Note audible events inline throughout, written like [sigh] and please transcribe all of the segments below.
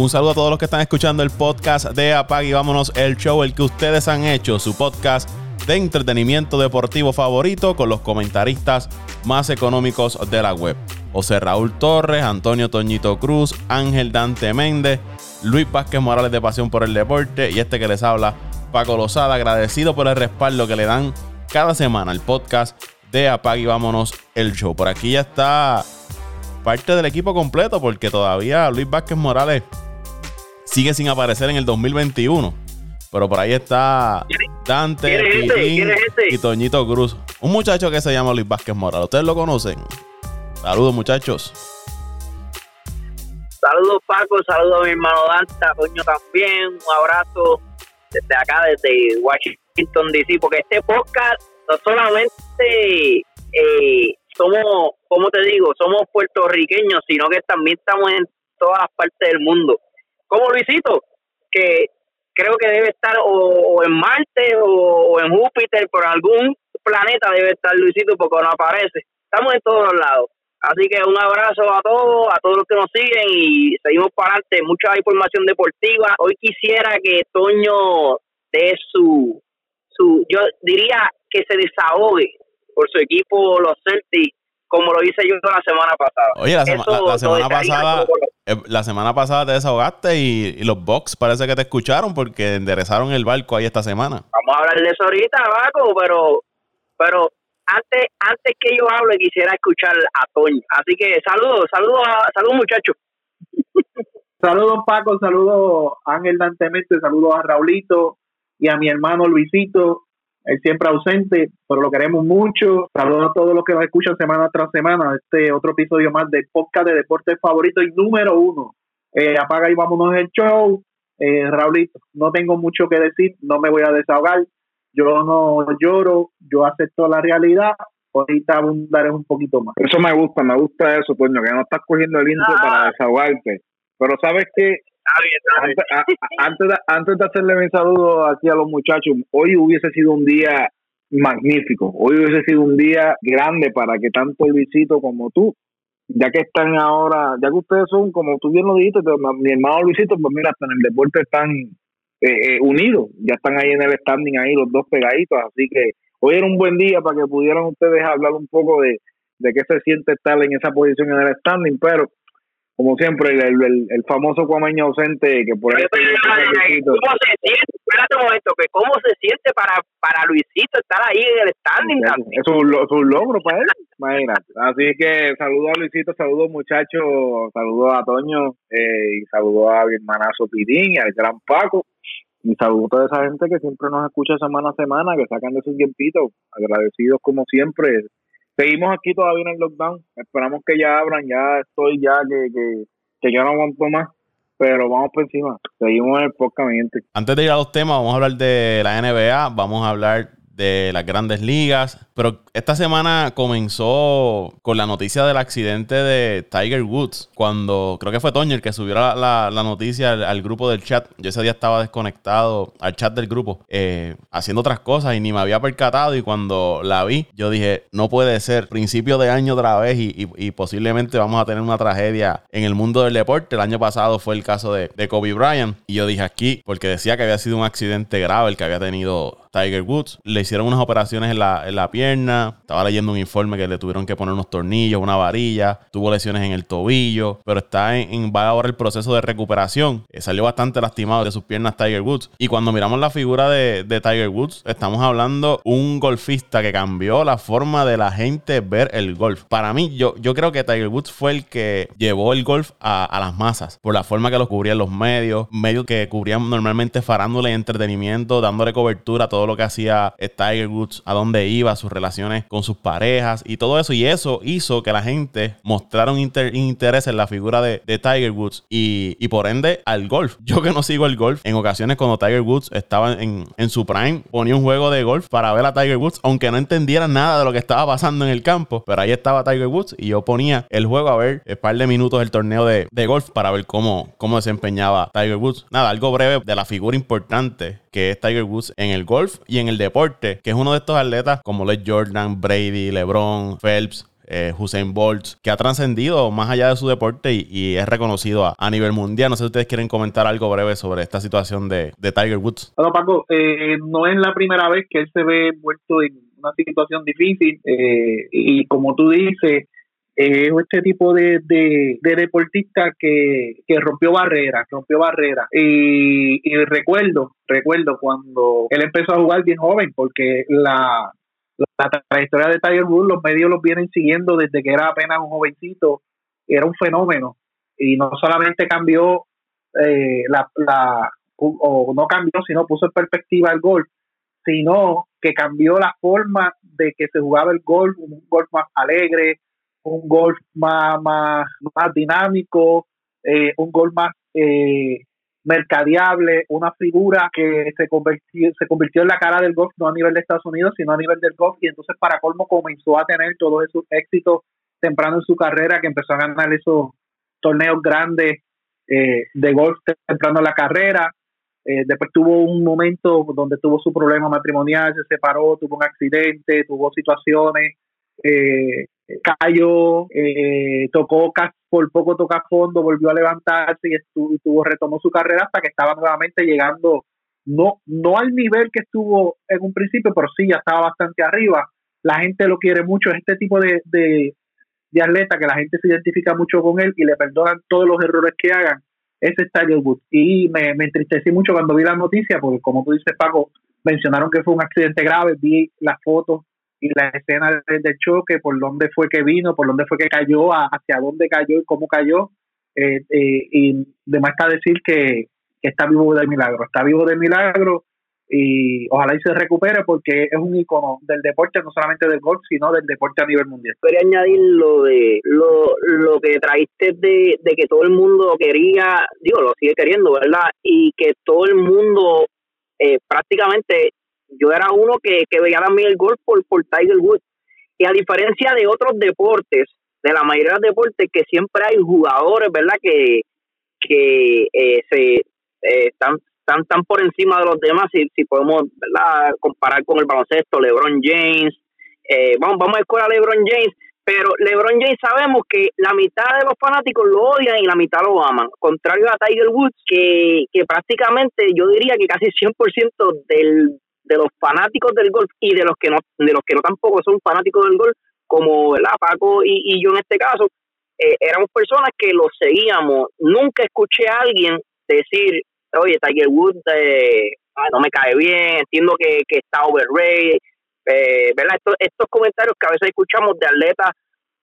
Un saludo a todos los que están escuchando el podcast de Apag y vámonos el show, el que ustedes han hecho, su podcast de entretenimiento deportivo favorito con los comentaristas más económicos de la web. José Raúl Torres, Antonio Toñito Cruz, Ángel Dante Méndez, Luis Vázquez Morales de Pasión por el Deporte y este que les habla, Paco Lozada, agradecido por el respaldo que le dan cada semana al podcast de Apague y Vámonos el Show. Por aquí ya está parte del equipo completo porque todavía Luis Vázquez Morales sigue sin aparecer en el 2021. Pero por ahí está Dante, y Toñito Cruz. Un muchacho que se llama Luis Vázquez Morales. ¿Ustedes lo conocen? Saludos, muchachos. Saludos, Paco. Saludos a mi hermano Dante, a Toño también. Un abrazo desde acá, desde Washington, D.C. Porque este podcast no solamente eh, somos, como te digo, somos puertorriqueños, sino que también estamos en todas partes del mundo. Como Luisito, que creo que debe estar o, en Marte o, en Júpiter, por algún planeta debe estar Luisito porque no aparece. Estamos en todos lados. Así que un abrazo a todos, a todos los que nos siguen y seguimos para adelante. Mucha información deportiva. Hoy quisiera que Toño dé su, su, yo diría que se desahogue por su equipo, los Celtics, como lo hice yo la semana pasada. Oye, la, semana pasada, eh, la semana pasada te desahogaste y, los Bucks parece que te escucharon porque enderezaron el barco ahí esta semana. Vamos a hablar de eso ahorita, Baco, pero, pero antes, antes que yo hable quisiera escuchar a Toño. Así que saludos, saludos, saludos muchachos. [laughs] saludos Paco, saludos Ángel Dantemente, saludos a Raulito y a mi hermano Luisito, él siempre ausente, pero lo queremos mucho. Saludos a todos los que nos escuchan semana tras semana. Este otro episodio más de podcast de deportes favorito y número uno. Eh, apaga y vámonos el show. Eh, Raulito, no tengo mucho que decir, no me voy a desahogar yo no lloro, yo acepto la realidad, ahorita abundaré un poquito más. Eso me gusta, me gusta eso, Toño, que no estás cogiendo el intro para ah. desahogarte. Pero sabes que antes, de, antes de hacerle mi saludo aquí a los muchachos, hoy hubiese sido un día magnífico, hoy hubiese sido un día grande para que tanto Luisito como tú, ya que están ahora, ya que ustedes son, como tú bien lo dijiste, mi hermano Luisito, pues mira, hasta en el deporte están eh, eh, unidos, ya están ahí en el standing ahí los dos pegaditos, así que hoy era un buen día para que pudieran ustedes hablar un poco de, de qué se siente estar en esa posición en el standing, pero como siempre, el, el, el famoso cuameño ausente que por ahí... ¿Cómo se siente? Espérate un momento, que ¿cómo se siente para, para Luisito estar ahí en el standing? Es, un, es un logro para él, imagínate. Así que saludo a Luisito, saludo muchachos, saludo a Toño eh, y saludo a mi hermanazo Pirín y al gran Paco. Y saludo a toda esa gente que siempre nos escucha semana a semana, que sacan de sus tiempitos, agradecidos como siempre. Seguimos aquí todavía en el lockdown, esperamos que ya abran, ya estoy ya que, que, que yo no aguanto más, pero vamos por encima, seguimos en el podcast, Antes de ir a los temas, vamos a hablar de la NBA, vamos a hablar de las grandes ligas. Pero esta semana comenzó con la noticia del accidente de Tiger Woods. Cuando creo que fue Toño el que subió la, noticia al, grupo del chat. Yo ese día estaba desconectado al chat del grupo, eh, haciendo otras cosas y ni me había percatado. Y cuando la vi, yo dije, no puede ser. Principio de año otra vez y, posiblemente vamos a tener una tragedia en el mundo del deporte. El año pasado fue el caso de, de Kobe Bryant. Y yo dije aquí, porque decía que había sido un accidente grave el que había tenido Tiger Woods. Le hicieron unas operaciones en la, en la pierna. Estaba leyendo un informe que le tuvieron que poner unos tornillos, una varilla. Tuvo lesiones en el tobillo. Pero está en, va ahora el proceso de recuperación. Eh, salió bastante lastimado de sus piernas Tiger Woods. Y cuando miramos la figura de, Tiger Woods, estamos hablando un golfista que cambió la forma de la gente ver el golf. Para mí, yo, yo creo que Tiger Woods fue el que llevó el golf a, a las masas. Por la forma que lo cubrían los medios. Medios que cubrían normalmente farándole y entretenimiento, dándole cobertura a todo todo lo que hacía Tiger Woods, a dónde iba, sus relaciones con sus parejas y todo eso. Y eso hizo que la gente mostrara un interés en la figura de, Tiger Woods y, por ende al golf. [laughs] Yo que no sigo el golf, en ocasiones cuando Tiger Woods estaba en, su prime, ponía un juego de golf para ver a Tiger Woods, aunque no entendiera nada de lo que estaba pasando en el campo. Pero ahí estaba Tiger Woods y yo ponía el juego a ver un par de minutos del torneo de, golf para ver cómo, cómo desempeñaba Tiger Woods. Nada, algo breve de la figura importante que es Tiger Woods en el golf y en el deporte, que es uno de estos atletas como Les Jordan, Brady, LeBron, Phelps, eh, Hussein Bolt, que ha trascendido más allá de su deporte y, es reconocido a, nivel mundial. No sé si ustedes quieren comentar algo breve sobre esta situación de, Tiger Woods. Bueno, Paco, eh, no es la primera vez que él se ve envuelto en una situación difícil eh, y como tú dices, es este tipo de, de, deportista que, rompió barreras, rompió barreras. Y, y, recuerdo, recuerdo cuando él empezó a jugar bien joven, porque la, la trayectoria de Tiger Woods, los medios los vienen siguiendo desde que era apenas un jovencito, era un fenómeno. Y no solamente cambió eh, la, la, o no cambió, sino puso en perspectiva el golf, sino que cambió la forma de que se jugaba el golf, un golf más alegre, un golf más, más, más dinámico, eh, un golf más eh, mercadeable, una figura que se convirtió, se convirtió en la cara del golf, no a nivel de Estados Unidos, sino a nivel del golf, y entonces para colmo comenzó a tener todos esos éxitos temprano en su carrera, que empezó a ganar esos torneos grandes eh, de golf temprano en la carrera. Eh, después tuvo un momento donde tuvo su problema matrimonial, se separó, tuvo un accidente, tuvo situaciones, eh, cayó, eh, tocó por poco toca fondo, volvió a levantarse y estuvo, retomó su carrera hasta que estaba nuevamente llegando, no, no al nivel que estuvo en un principio, pero sí ya estaba bastante arriba. La gente lo quiere mucho, es este tipo de, de, atleta que la gente se identifica mucho con él y le perdonan todos los errores que hagan. Ese es Tiger Woods. Y me, me entristecí mucho cuando vi la noticia, porque como tú dices, Paco, mencionaron que fue un accidente grave, vi las fotos y la escena del choque, por dónde fue que vino, por dónde fue que cayó, hacia dónde cayó y cómo cayó. Eh, eh, y demás está decir que, está vivo de milagro, está vivo de milagro y ojalá y se recupere porque es un icono del deporte, no solamente del golf, sino del deporte a nivel mundial. Quería añadir lo de lo, lo que traíste de, de que todo el mundo quería, digo, lo sigue queriendo, ¿verdad? Y que todo el mundo eh, prácticamente yo era uno que, que veía también el golf por, por Tiger Woods. Y a diferencia de otros deportes, de la mayoría de los deportes, que siempre hay jugadores, ¿verdad? Que, que eh, se eh, están, están, tan por encima de los demás, si, si podemos ¿verdad? comparar con el baloncesto, LeBron James. Eh, vamos, vamos a escuchar a LeBron James, pero LeBron James sabemos que la mitad de los fanáticos lo odian y la mitad lo aman. Contrario a Tiger Woods, que, que prácticamente yo diría que casi 100% del de los fanáticos del golf y de los que no de los que no tampoco son fanáticos del golf como ¿verdad? Paco y, yo en este caso eh, éramos personas que lo seguíamos nunca escuché a alguien decir oye Tiger Woods eh, no me cae bien entiendo que, que está overrated eh, ¿verdad? Estos, estos comentarios que a veces escuchamos de atletas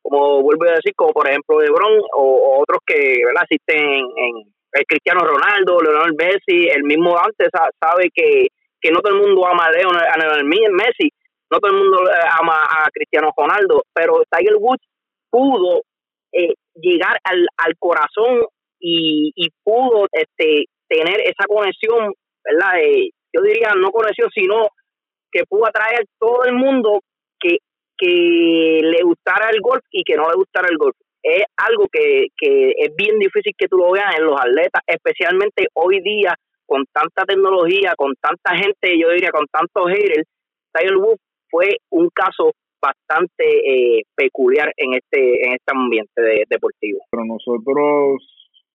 como vuelvo a decir como por ejemplo de Bron o, otros que ¿verdad? existen en, el Cristiano Ronaldo Leonel Messi el mismo antes sabe que que no todo el mundo ama a Leo, a Messi, no todo el mundo eh, ama a Cristiano Ronaldo, pero Tiger Woods pudo eh, llegar al, al corazón y, y pudo este, tener esa conexión, ¿verdad? Eh, yo diría no conexión, sino que pudo atraer todo el mundo que, que le gustara el golf y que no le gustara el golf. Es algo que, que es bien difícil que tú lo veas en los atletas, especialmente hoy día con tanta tecnología, con tanta gente, yo diría con tantos haters, Tiger Woods fue un caso bastante eh, peculiar en este en este ambiente deportivo. Pero nosotros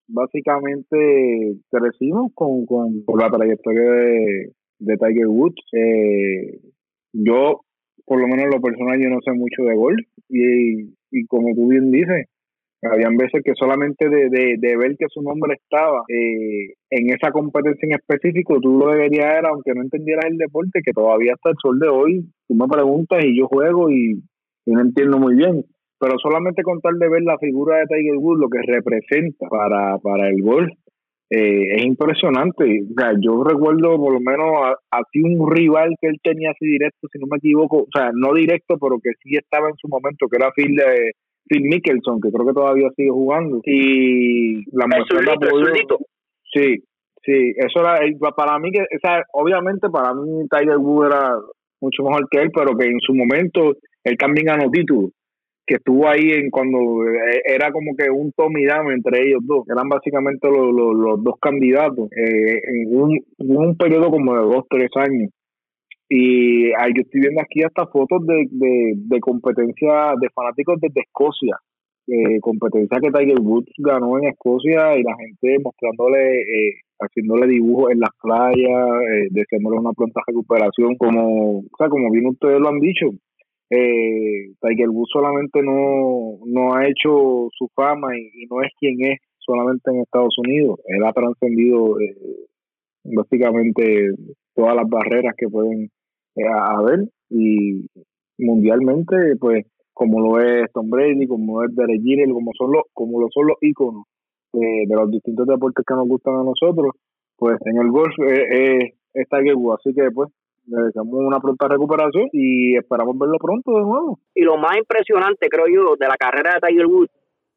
básicamente crecimos con, con, la trayectoria de, de Tiger Woods. Eh, yo, por lo menos en lo personal, yo no sé mucho de golf y, y como tú bien dices, habían veces que solamente de, de, ver que su nombre estaba eh, en esa competencia en específico, tú lo deberías ver, aunque no entendieras el deporte, que todavía hasta el sol de hoy, tú me preguntas y yo juego y, no entiendo muy bien. Pero solamente con tal de ver la figura de Tiger Woods, lo que representa para, para el golf, eh, es impresionante. O sea, yo recuerdo por lo menos así un rival que él tenía así directo, si no me equivoco, o sea, no directo, pero que sí estaba en su momento, que era Phil de Phil Mickelson, que creo que todavía sigue jugando. Y la mujer la Sí, sí, eso era para mí que, o obviamente para mí Tiger Woods era mucho mejor que él, pero que en su momento él también ganó título, que estuvo ahí en cuando eh, era como que un Tommy Dame entre ellos dos, eran básicamente los, los, dos candidatos eh, en un, un periodo como de dos, tres años Y yo estoy viendo aquí hasta fotos de, de, competencia de fanáticos desde Escocia. Eh, competencia que Tiger Woods ganó en Escocia y la gente mostrándole, eh, haciéndole dibujos en las playas, eh, deseándole una pronta recuperación, como, o sea, como bien ustedes lo han dicho. Eh, Tiger Woods solamente no, no ha hecho su fama y, no es quien es solamente en Estados Unidos. Él ha trascendido eh, básicamente todas las barreras que pueden eh, haber y mundialmente, pues como lo es Tom Brady, como es Derek Jeter, como son los, como lo son los íconos de, los distintos deportes que nos gustan a nosotros, pues en el golf es, es Tiger Woods. Así que pues le deseamos una pronta recuperación y esperamos verlo pronto de nuevo. Y lo más impresionante, creo yo, de la carrera de Tiger Woods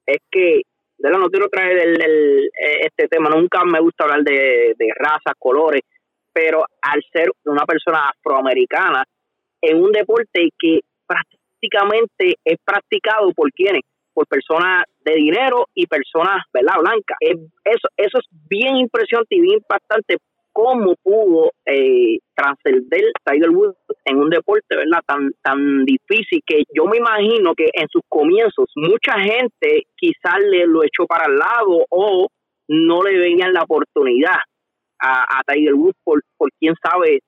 es que, de la no quiero traer el, este tema, nunca me gusta hablar de, de razas, colores, pero al ser una persona afroamericana en un deporte que prácticamente es practicado por quienes, por personas de dinero y personas, ¿verdad?, blancas. Eso, eso es bien impresionante y bien impactante cómo pudo eh, trascender Tiger Woods en un deporte verdad tan tan difícil que yo me imagino que en sus comienzos mucha gente quizás le lo echó para el lado o no le veían la oportunidad a, Tiger Woods por, por quién sabe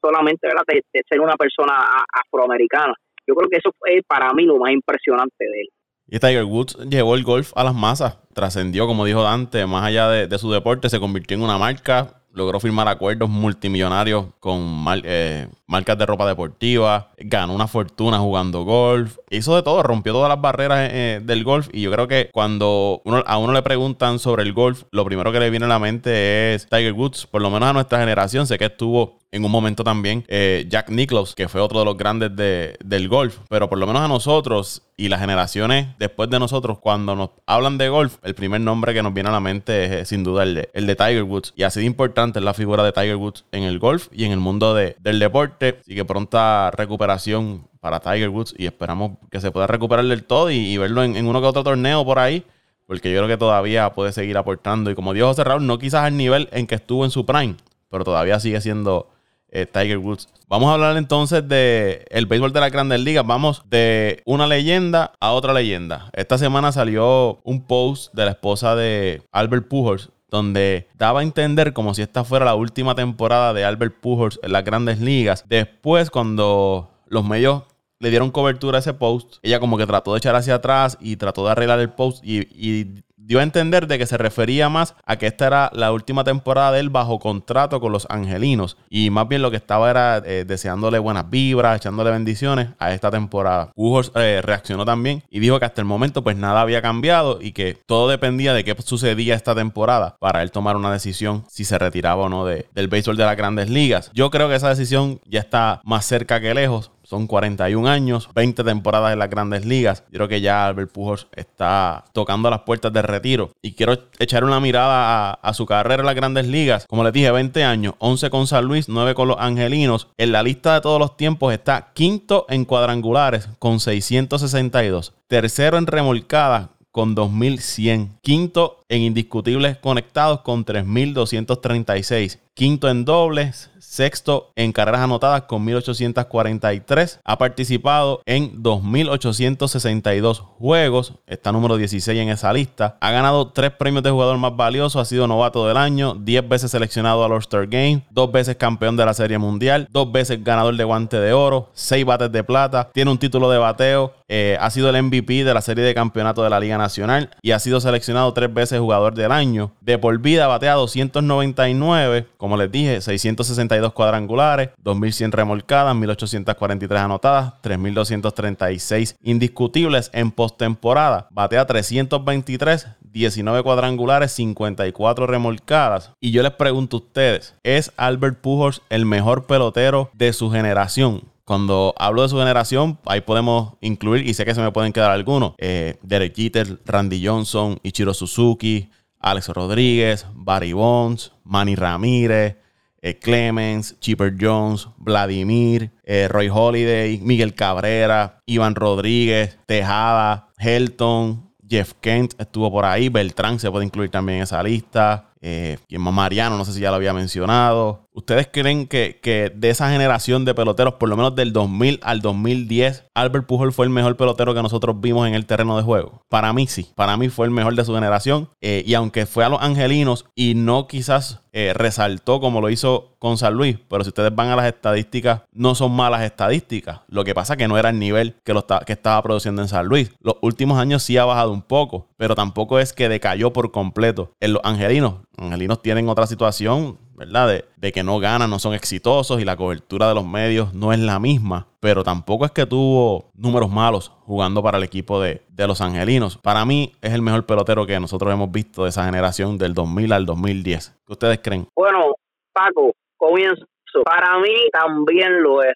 solamente ¿verdad? De, ser una persona afroamericana yo creo que eso fue para mí lo más impresionante de él y Tiger Woods llevó el golf a las masas, trascendió, como dijo Dante, más allá de, de, su deporte, se convirtió en una marca, logró firmar acuerdos multimillonarios con eh, marcas de ropa deportiva, ganó una fortuna jugando golf, hizo de todo, rompió todas las barreras eh, del golf. Y yo creo que cuando a uno le preguntan sobre el golf, lo primero que le viene a la mente es Tiger Woods, por lo menos a nuestra generación, sé que estuvo en un momento también eh, Jack Nicklaus, que fue otro de los grandes del golf. Pero por lo menos a nosotros y las generaciones después de nosotros, cuando nos hablan de golf, el primer nombre que nos viene a la mente es eh, sin duda el de, el de Tiger Woods. Y así de importante es la figura de Tiger Woods en el golf y en el mundo de, del deporte. Y que pronta recuperación para Tiger Woods y esperamos que se pueda recuperar del todo y, verlo en, uno que otro torneo por ahí porque yo creo que todavía puede seguir aportando. Y como dijo José Raúl, no quizás al nivel en que estuvo en su prime, pero todavía sigue siendo eh, Tiger Woods. Vamos a hablar entonces de el béisbol de las grandes ligas. Vamos de una leyenda a otra leyenda. Esta semana salió un post de la esposa de Albert Pujols donde daba a entender como si esta fuera la última temporada de Albert Pujols en las grandes ligas. Después, cuando los medios le dieron cobertura a ese post, ella como que trató de echar hacia atrás y trató de arreglar el post y, y dio a entender de que se refería más a que esta era la última temporada de él bajo contrato con los angelinos. Y más bien lo que estaba era eh, deseándole buenas vibras, echándole bendiciones a esta temporada. Pujols eh, reaccionó también y dijo que hasta el momento pues nada había cambiado y que todo dependía de qué sucedía esta temporada para él tomar una decisión si se retiraba o no de, del béisbol de las grandes ligas. Yo creo que esa decisión ya está más cerca que lejos son 41 años, 20 temporadas en las grandes ligas. Yo creo que ya Albert Pujols está tocando las puertas de retiro. Y quiero echar una mirada a, su carrera en las grandes ligas. Como les dije, 20 años, 11 con San Luis, 9 con los Angelinos. En la lista de todos los tiempos está quinto en cuadrangulares con 662. Tercero en remolcadas con 2100. Quinto en indiscutibles conectados con 3236. Quinto en dobles sexto en carreras anotadas con 1843. Ha participado en 2862 juegos, está número 16 en esa lista. Ha ganado tres premios de jugador más valioso, ha sido novato del año, 10 veces seleccionado al All-Star Game, dos veces campeón de la Serie Mundial, dos veces ganador de guante de oro, seis bates de plata, tiene un título de bateo, eh, ha sido el MVP de la Serie de Campeonato de la Liga Nacional y ha sido seleccionado tres veces jugador del año. De por vida batea 299, como les dije, 662 cuadrangulares, 2.100 remolcadas, 1.843 anotadas, 3.236 indiscutibles en postemporada. Batea 323, 19 cuadrangulares, 54 remolcadas. Y yo les pregunto a ustedes, ¿es Albert Pujols el mejor pelotero de su generación? Cuando hablo de su generación, ahí podemos incluir, y sé que se me pueden quedar algunos, eh, Derek Jeter, Randy Johnson, Ichiro Suzuki, Alex Rodríguez, Barry Bonds, Manny Ramírez, eh, Clemens, Chipper Jones, Vladimir, eh, Roy Holiday, Miguel Cabrera, Iván Rodríguez, Tejada, Helton, Jeff Kent estuvo por ahí, Beltrán se puede incluir también en esa lista. Eh, más Mariano, no sé si ya lo había mencionado. ¿Ustedes creen que, que, de esa generación de peloteros, por lo menos del 2000 al 2010, Albert Pujol fue el mejor pelotero que nosotros vimos en el terreno de juego? Para mí sí, para mí fue el mejor de su generación. Eh, y aunque fue a los Angelinos y no quizás eh, resaltó como lo hizo con San Luis, pero si ustedes van a las estadísticas, no son malas estadísticas. Lo que pasa que no era el nivel que, lo que estaba produciendo en San Luis. Los últimos años sí ha bajado un poco, pero tampoco es que decayó por completo. En los Angelinos, Angelinos tienen otra situación ¿verdad? De, que no ganan, no son exitosos y la cobertura de los medios no es la misma. Pero tampoco es que tuvo números malos jugando para el equipo de, los angelinos. Para mí es el mejor pelotero que nosotros hemos visto de esa generación del 2000 al 2010. ¿Qué ustedes creen? Bueno, Paco, comienzo. Para mí también lo es.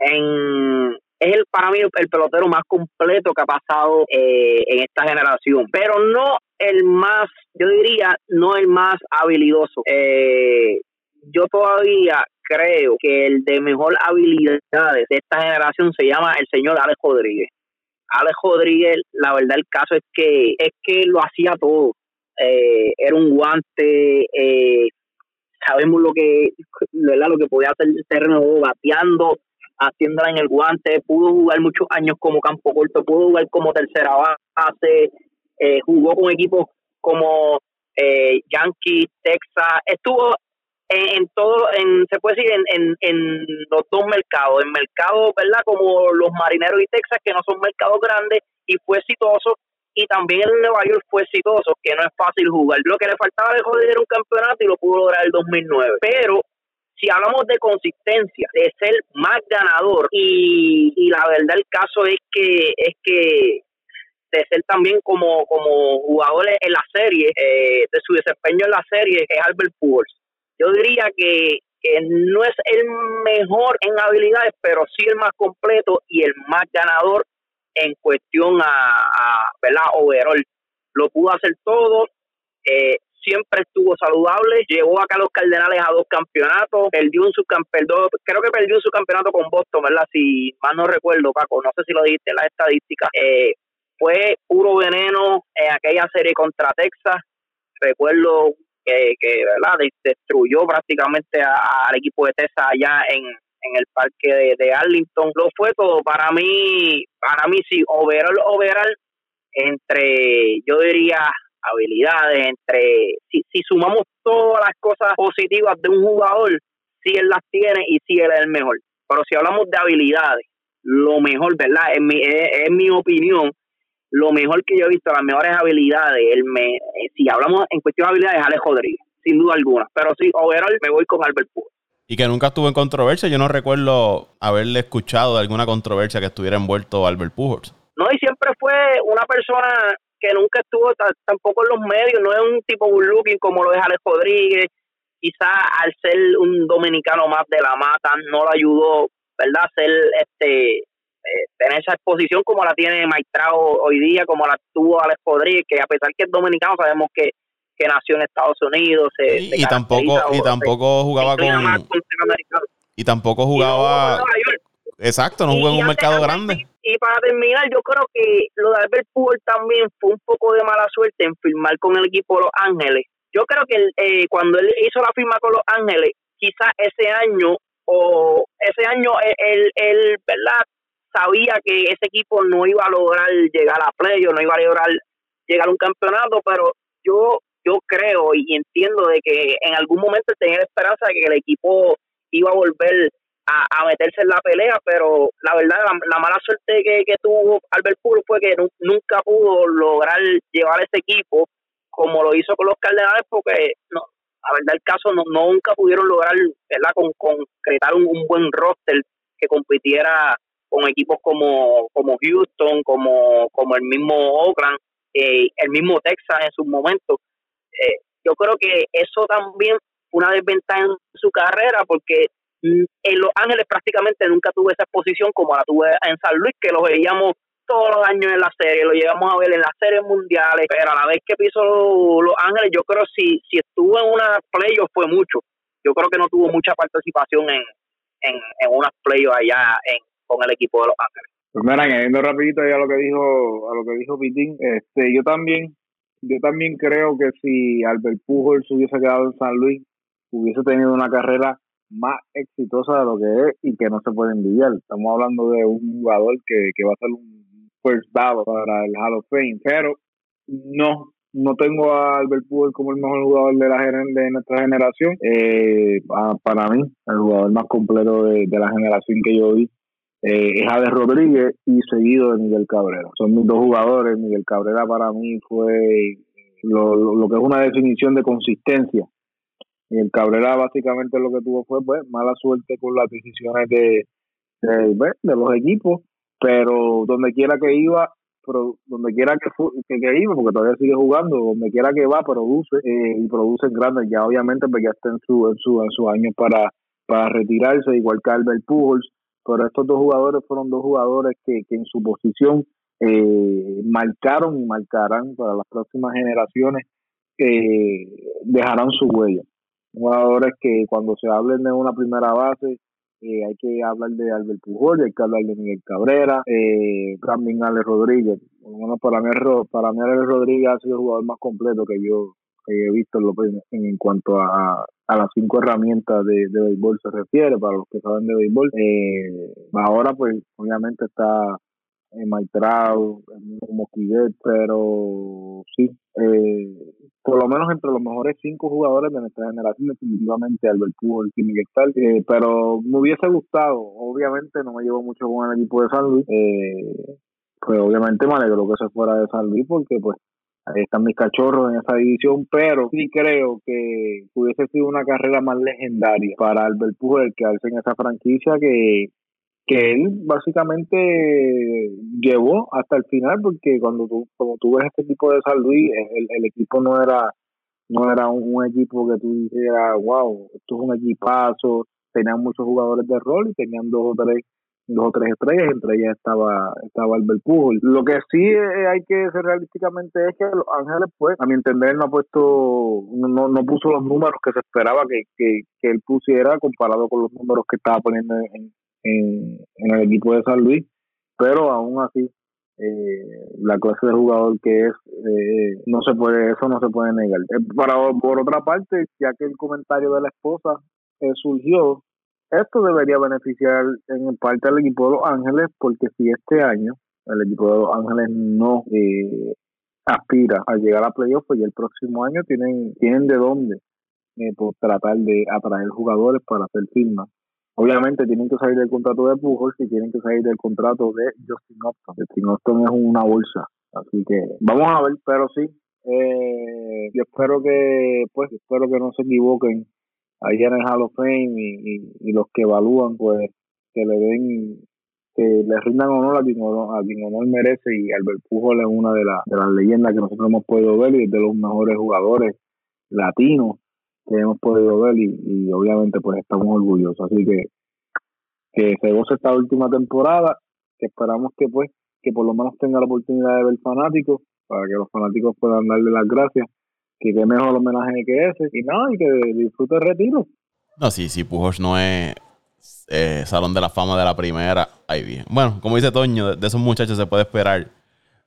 En, es el para mí el pelotero más completo que ha pasado eh, en esta generación, pero no el más, yo diría, no el más habilidoso. Eh, yo todavía creo que el de mejor habilidades de esta generación se llama el señor Alex Rodríguez. Alex Rodríguez, la verdad el caso es que es que lo hacía todo. Eh, era un guante, eh, sabemos lo que, ¿verdad? lo que podía hacer el bateando, haciéndola en el guante, pudo jugar muchos años como campo corto, pudo jugar como tercera base, eh, jugó con equipos como eh, Yankees, Texas, estuvo en, en, todo, en, se puede decir, en, en, en los dos mercados, en mercados, ¿verdad? Como los marineros y Texas, que no son mercados grandes, y fue exitoso, y también en Nueva York fue exitoso, que no es fácil jugar. Lo que le faltaba de joder era un campeonato y lo pudo lograr el 2009. Pero si hablamos de consistencia, de ser más ganador, y, y la verdad el caso es que es que de ser también como, como jugadores en la serie, eh, de su desempeño en la serie, es Albert Pujols. Yo diría que, que no es el mejor en habilidades, pero sí el más completo y el más ganador en cuestión a, a ¿verdad? Overall. Lo pudo hacer todo, eh, siempre estuvo saludable, llevó acá a los Cardenales a dos campeonatos, perdió un subcampeonato, creo que perdió un subcampeonato con Boston, ¿verdad? Si mal no recuerdo, Paco, no sé si lo dijiste en las estadísticas. Eh, fue puro veneno en aquella serie contra Texas. Recuerdo que, que ¿verdad? destruyó prácticamente al equipo de Texas allá en, en el parque de, Arlington. Lo fue todo para mí, para mí sí, overall, overall, entre, yo diría, habilidades, entre, si, si sumamos todas las cosas positivas de un jugador, sí él las tiene y sí él es el mejor. Pero si hablamos de habilidades, lo mejor, ¿verdad? En mi, es mi opinión, lo mejor que yo he visto, las mejores habilidades, el me, si hablamos en cuestión de habilidades, Alex Rodríguez, sin duda alguna. Pero sí, overall me voy con Albert Pujols. Y que nunca estuvo en controversia. Yo no recuerdo haberle escuchado de alguna controversia que estuviera envuelto Albert Pujols. No, y siempre fue una persona que nunca estuvo tampoco en los medios, no es un tipo good looking como lo es Alex Rodríguez. Quizá al ser un dominicano más de la mata no lo ayudó, ¿verdad? Ser este eh, tener esa exposición como la tiene Maitrao hoy día, como la tuvo Alex Rodríguez, que a pesar que es dominicano, sabemos que, que nació en Estados Unidos. y, tampoco, y tampoco jugaba con. Y tampoco jugaba. Exacto, no jugó en un mercado grande. Y para terminar, yo creo que lo de Albert Pujol también fue un poco de mala suerte en firmar con el equipo Los Ángeles. Yo creo que eh, cuando él hizo la firma con Los Ángeles, quizás ese año o ese año él, él, ¿verdad? sabía que ese equipo no iba a lograr llegar a playoff, no iba a lograr llegar a un campeonato, pero yo yo creo y entiendo de que en algún momento tenía la esperanza de que el equipo iba a volver a, meterse en la pelea, pero la verdad, la, mala suerte que, tuvo Albert Pujols fue que nunca pudo lograr llevar ese equipo como lo hizo con los Cardenales, porque no, la verdad el caso no, nunca pudieron lograr ¿verdad? Con, concretar un, buen roster que compitiera con equipos como, como Houston, como, como el mismo Oakland, eh, el mismo Texas en sus momentos. Eh, yo creo que eso también fue una desventaja en su carrera porque en Los Ángeles prácticamente nunca tuve esa exposición como la tuve en San Luis, que lo veíamos todos los años en la serie, lo llegamos a ver en las series mundiales, pero a la vez que pisó Los Ángeles, yo creo si, si estuvo en una playoff fue mucho. Yo creo que no tuvo mucha participación en, en, en unas playoffs allá en, con el equipo de Los Ángeles. Pues mira, añadiendo rapidito ya a lo que dijo, a lo que dijo Pitín, este, yo también, yo también creo que si Albert Pujols hubiese quedado en San Luis, hubiese tenido una carrera más exitosa de lo que es y que no se puede envidiar. Estamos hablando de un jugador que, que va a ser un first ballot para el Hall of Fame, pero no no tengo a Albert Pujol como el mejor jugador de la de nuestra generación. Eh, para mí, el jugador más completo de, la generación que yo vi eh, es Alex Rodríguez y seguido de Miguel Cabrera. Son mis dos jugadores. Miguel Cabrera para mí fue lo, lo, que es una definición de consistencia. Miguel Cabrera básicamente lo que tuvo fue pues mala suerte con las decisiones de, de, pues, los equipos, pero donde quiera que iba donde quiera que, que, que, iba, porque todavía sigue jugando, donde quiera que va, produce eh, y produce en grande. Ya obviamente pues ya está en su en su, en su año para, para retirarse, igual que Albert Pujols, pero estos dos jugadores fueron dos jugadores que, que en su posición eh, marcaron y marcarán para las próximas generaciones, eh, dejarán su huella. Jugadores que cuando se hablen de una primera base, eh, hay que hablar de Albert Pujol, hay que hablar de Miguel Cabrera, eh, también Ale Rodríguez. Bueno, para mí, para mí Ale Rodríguez ha sido el jugador más completo que yo he visto en, en cuanto a, a las cinco herramientas de, de, béisbol se refiere, para los que saben de béisbol. Eh, ahora, pues, obviamente está en Maitrao, como pero sí, eh, por lo menos entre los mejores cinco jugadores de nuestra generación, definitivamente Albert Pujol y Miguel Tal, eh, pero me hubiese gustado, obviamente no me llevo mucho con el equipo de San Luis, eh, pues obviamente me alegro que se fuera de San Luis porque pues ahí están mis cachorros en esa división, pero sí creo que hubiese sido una carrera más legendaria para Albert Pujol quedarse en esa franquicia que que él básicamente llevó hasta el final porque cuando tú como tú ves este equipo de San Luis el, el equipo no era no era un, equipo que tú dijeras wow esto es un equipazo tenían muchos jugadores de rol y tenían dos o tres dos o tres estrellas entre ellas estaba estaba Albert Pujol lo que sí eh, hay que decir realísticamente es que Los Ángeles pues a mi entender no ha puesto no, no puso los números que se esperaba que, que, que él pusiera comparado con los números que estaba poniendo en, en, el equipo de San Luis, pero aún así eh, la clase de jugador que es eh, no se puede eso no se puede negar. Eh, para por otra parte ya que el comentario de la esposa surgió esto debería beneficiar en parte al equipo de Los Ángeles porque si este año el equipo de Los Ángeles no aspira a llegar a playoffs pues ya el próximo año tienen tienen de dónde por tratar de atraer jugadores para hacer firmas Obviamente tienen que salir del contrato de Pujols y tienen que salir del contrato de Justin Upton. Justin Upton es una bolsa, así que vamos a ver, pero sí, eh, yo espero que, pues, espero que no se equivoquen ahí en el Hall of Fame y, los que evalúan, pues, que le den, que le rindan honor a quien honor, a quien honor merece y Albert Pujol es una de, de las leyendas que nosotros hemos podido ver y es de los mejores jugadores latinos que hemos podido ver y, obviamente pues estamos orgullosos. Así que que se goce esta última temporada, que esperamos que pues que por lo menos tenga la oportunidad de ver fanáticos, para que los fanáticos puedan darle las gracias, que qué mejor homenaje que ese, y nada, y que disfrute el retiro. No, sí, sí, Pujols no es eh, Salón de la Fama de la primera, ahí bien. Bueno, como dice Toño, de, esos muchachos se puede esperar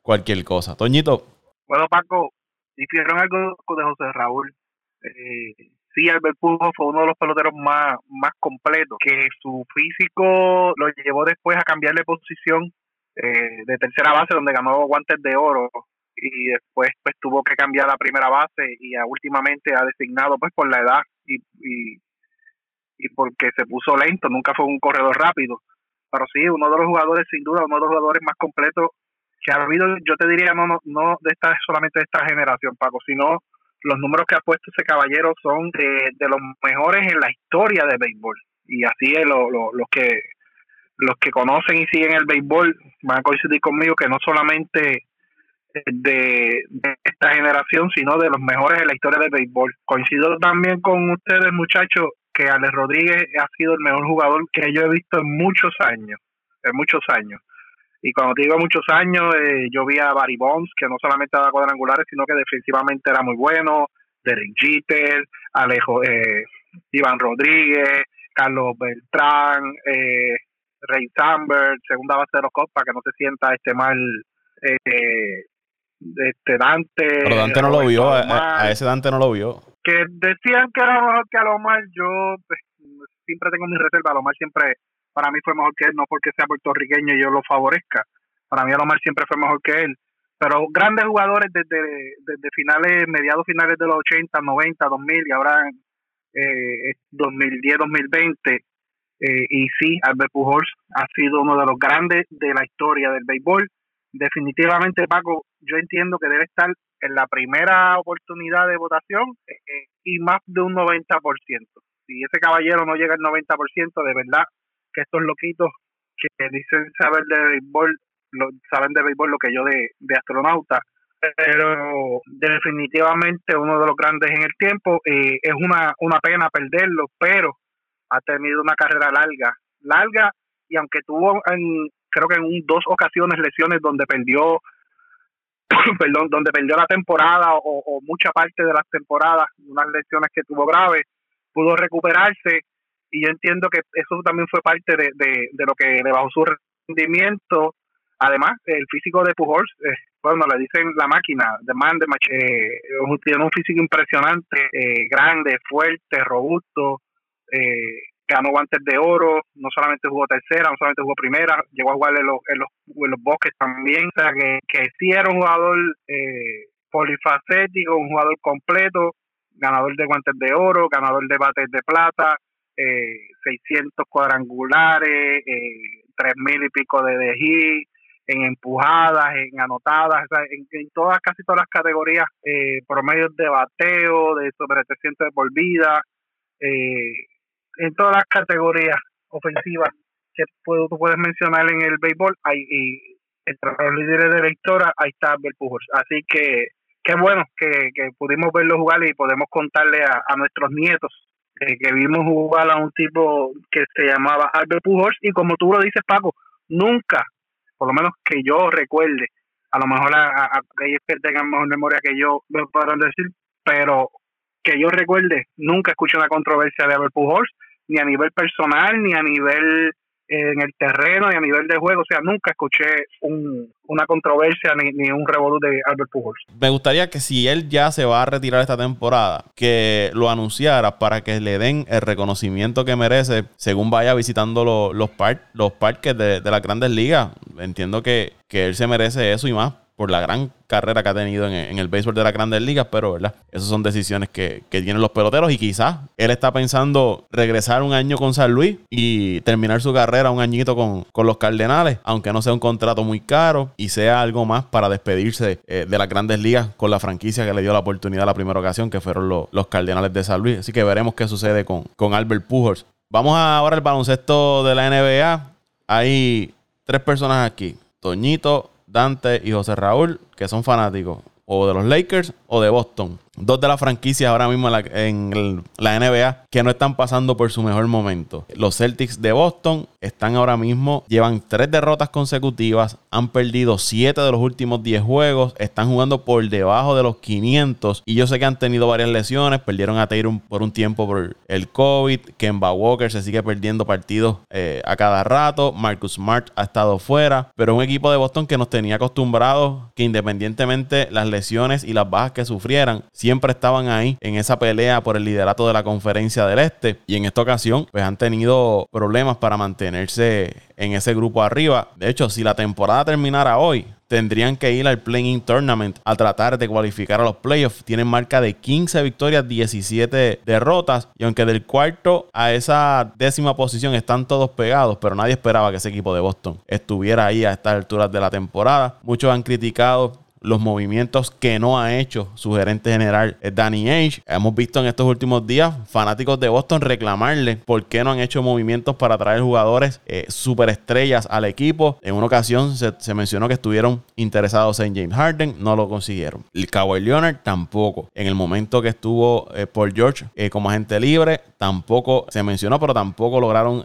cualquier cosa. Toñito. Bueno, Paco, hicieron algo de José Raúl eh, sí, Albert Pujols fue uno de los peloteros más, más completos, que su físico lo llevó después a cambiar de posición eh, de tercera base, donde ganó guantes de oro, y después pues tuvo que cambiar la primera base y últimamente ha designado pues por la edad y, y, y porque se puso lento, nunca fue un corredor rápido. Pero sí, uno de los jugadores, sin duda, uno de los jugadores más completos que ha habido, yo te diría, no, no, no de esta solamente de esta generación, Paco, sino los números que ha puesto ese caballero son de, los mejores en la historia del béisbol. Y así es lo, los que los que conocen y siguen el béisbol van a coincidir conmigo que no solamente de, esta generación, sino de los mejores en la historia del béisbol. Coincido también con ustedes, muchachos, que Alex Rodríguez ha sido el mejor jugador que yo he visto en muchos años, en muchos años. Y cuando te digo muchos años, eh, yo vi a Barry Bonds, que no solamente daba cuadrangulares, sino que defensivamente era muy bueno, Derek Jeter, Alejo, eh, Iván Rodríguez, Carlos Beltrán, eh, Ray Sambert, segunda base de los Cops, para que no se sienta este mal eh, este Dante. Pero Dante no lo vio, a, ese Dante no lo vio. que decían que era mejor que Alomar, yo pues, siempre tengo mi reserva. Alomar siempre, para mí fue mejor que él, no porque sea puertorriqueño y yo lo favorezca. Para mí Alomar siempre fue mejor que él. Pero grandes jugadores desde, desde finales, mediados finales de los 80, 90, 2000 y ahora eh, 2010, 2020. Eh, y sí, Albert Pujols ha sido uno de los grandes de la historia del béisbol. Definitivamente, Paco, yo entiendo que debe estar en la primera oportunidad de votación eh, eh, y más de un 90%. Si ese caballero no llega al 90%, de verdad que estos loquitos que dicen saber de béisbol, lo, saben de béisbol lo que yo de, de astronauta, pero definitivamente uno de los grandes en el tiempo. Es una, una pena perderlo, pero ha tenido una carrera larga, larga, y aunque tuvo en, creo que en dos ocasiones lesiones donde perdió [coughs] perdón, donde perdió la temporada o, mucha parte de las temporadas, unas lesiones que tuvo graves, pudo recuperarse y yo entiendo que eso también fue parte de, de, lo que le bajó su rendimiento. Además, el físico de Pujols, eh, bueno, le dicen la máquina, de man de eh, tiene un físico impresionante, eh, grande, fuerte, robusto, eh, ganó guantes de oro, no solamente jugó tercera, no solamente jugó primera, llegó a jugar en los, en los, en los bosques también, o sea que, que sí era un jugador eh, polifacético, un jugador completo, ganador de guantes de oro, ganador de bates de plata, eh, 600 cuadrangulares, eh, 3.000 y pico de de en empujadas, en anotadas, en, todas, casi todas las categorías, eh, promedios de bateo, de sobre 300 de por eh, en todas las categorías ofensivas que puedo, tú puedes mencionar en el béisbol, hay, y entre los líderes de la historia, ahí está Pujols. Así que qué bueno que, pudimos verlo jugar y podemos contarle a nuestros nietos que vimos jugar a un tipo que se llamaba Albert Pujols y como tú lo dices Paco, nunca, por lo menos que yo recuerde, a lo mejor a, a, que tengan mejor memoria que yo me podrán decir, pero que yo recuerde, nunca escuché una controversia de Albert Pujols ni a nivel personal, ni a nivel eh, en el terreno, ni a nivel de juego. O sea, nunca escuché una controversia ni, ni un revolú de Albert Pujols. Me gustaría que si él ya se va a retirar esta temporada, que lo anunciara para que le den el reconocimiento que merece según vaya visitando los, los, los parques de, de las grandes ligas. Entiendo que, que él se merece eso y más por la gran carrera que ha tenido en, el béisbol de las grandes ligas, pero ¿verdad? Esas son decisiones que, tienen los peloteros y quizás él está pensando regresar un año con San Luis y terminar su carrera un añito con, los Cardenales, aunque no sea un contrato muy caro y sea algo más para despedirse eh, de las grandes ligas con la franquicia que le dio la oportunidad la primera ocasión, que fueron los, Cardenales de San Luis. Así que veremos qué sucede con, con Albert Pujols. Vamos ahora al baloncesto de la NBA. Hay tres personas aquí. Toñito, Dante y José Raúl, que son fanáticos o de los Lakers o de Boston dos de las franquicias ahora mismo en la, NBA que no están pasando por su mejor momento. Los Celtics de Boston están ahora mismo, llevan tres derrotas consecutivas, han perdido siete de los últimos diez juegos, están jugando por debajo de los 500 y yo sé que han tenido varias lesiones, perdieron a Tatum por un tiempo por el COVID, Kemba Walker se sigue perdiendo partidos eh, a cada rato, Marcus Smart ha estado fuera, pero un equipo de Boston que nos tenía acostumbrados que independientemente las lesiones y las bajas que sufrieran, siempre estaban ahí en esa pelea por el liderato de la conferencia del Este. Y en esta ocasión, pues han tenido problemas para mantenerse en ese grupo arriba. De hecho, si la temporada terminara hoy, tendrían que ir al Playing Tournament a tratar de cualificar a los playoffs. Tienen marca de 15 victorias, 17 derrotas. Y aunque del cuarto a esa décima posición están todos pegados, pero nadie esperaba que ese equipo de Boston estuviera ahí a estas alturas de la temporada. Muchos han criticado los movimientos que no ha hecho su gerente general eh, Danny Ainge. Hemos visto en estos últimos días fanáticos de Boston reclamarle por qué no han hecho movimientos para traer jugadores eh, superestrellas al equipo. En una ocasión se, mencionó que estuvieron interesados en James Harden, no lo consiguieron. El Kawhi Leonard tampoco. En el momento que estuvo eh, Paul George como agente libre, tampoco se mencionó, pero tampoco lograron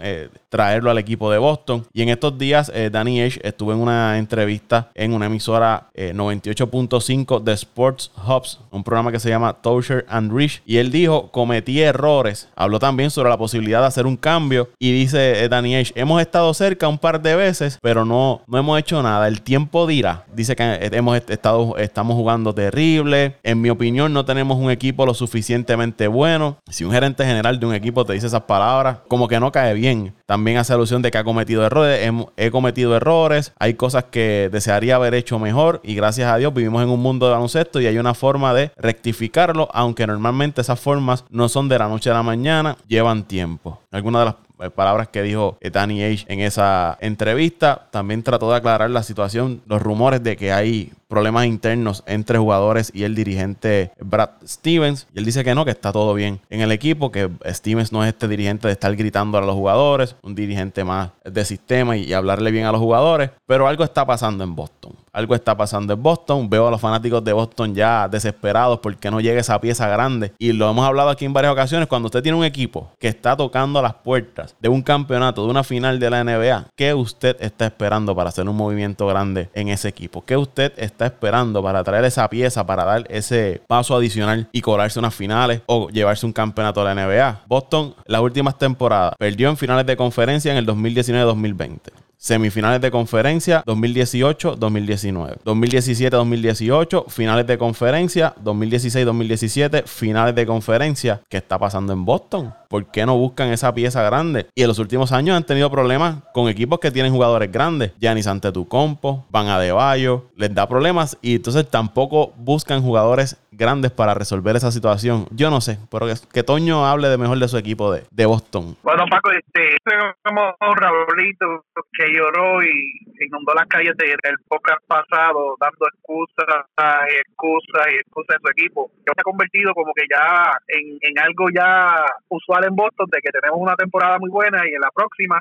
traerlo al equipo de Boston. Y en estos días Danny Ainge estuvo en una entrevista en una emisora 90 98.5 de Sports Hubs, un programa que se llama Tosher and Rich. Y él dijo, cometí errores. Habló también sobre la posibilidad de hacer un cambio. Y dice eh, Danny H, hemos estado cerca un par de veces, pero no, no hemos hecho nada. El tiempo dirá. Dice que hemos estado, estamos jugando terrible. En mi opinión, no tenemos un equipo lo suficientemente bueno. Si un gerente general de un equipo te dice esas palabras, como que no cae bien. También hace alusión de que ha cometido errores. He, he cometido errores. Hay cosas que desearía haber hecho mejor. Y gracias a Dios vivimos en un mundo de baloncesto y hay una forma de rectificarlo, aunque normalmente esas formas no son de la noche a la mañana, llevan tiempo. Algunas de las eh, palabras que dijo Danny Age en esa entrevista. También trató de aclarar la situación, los rumores de que hay problemas internos entre jugadores y el dirigente Brad Stevens. Y él dice que no, que está todo bien en el equipo, que Stevens no es este dirigente de estar gritando a los jugadores, un dirigente más de sistema y, hablarle bien a los jugadores. Pero algo está pasando en Boston. Algo está pasando en Boston. Veo a los fanáticos de Boston ya desesperados porque no llega esa pieza grande. Y lo hemos hablado aquí en varias ocasiones. Cuando usted tiene un equipo que está tocando las puertas de un campeonato, de una final de la NBA, ¿qué usted está esperando para hacer un movimiento grande en ese equipo? ¿Qué usted está está esperando para traer esa pieza, para dar ese paso adicional y colarse unas finales o llevarse un campeonato de la NBA. Boston, las últimas temporadas, perdió en finales de conferencia en el 2019-2020 semifinales de conferencia 2018-2019, 2017-2018, finales de conferencia 2016-2017, finales de conferencia. ¿Qué está pasando en Boston? ¿Por qué no buscan esa pieza grande? Y en los últimos años han tenido problemas con equipos que tienen jugadores grandes. Giannis Antetokounmpo, Van Adebayo, les da problemas y entonces tampoco buscan jugadores grandes para resolver esa situación. Yo no sé, pero que, Toño hable de mejor de su equipo de, de Boston. Bueno, Paco, este, como Raulito que lloró y inundó las calles del podcast pasado dando excusas y excusas y excusas de su equipo. Que se ha convertido como que ya en, en algo ya usual en Boston de que tenemos una temporada muy buena y en la próxima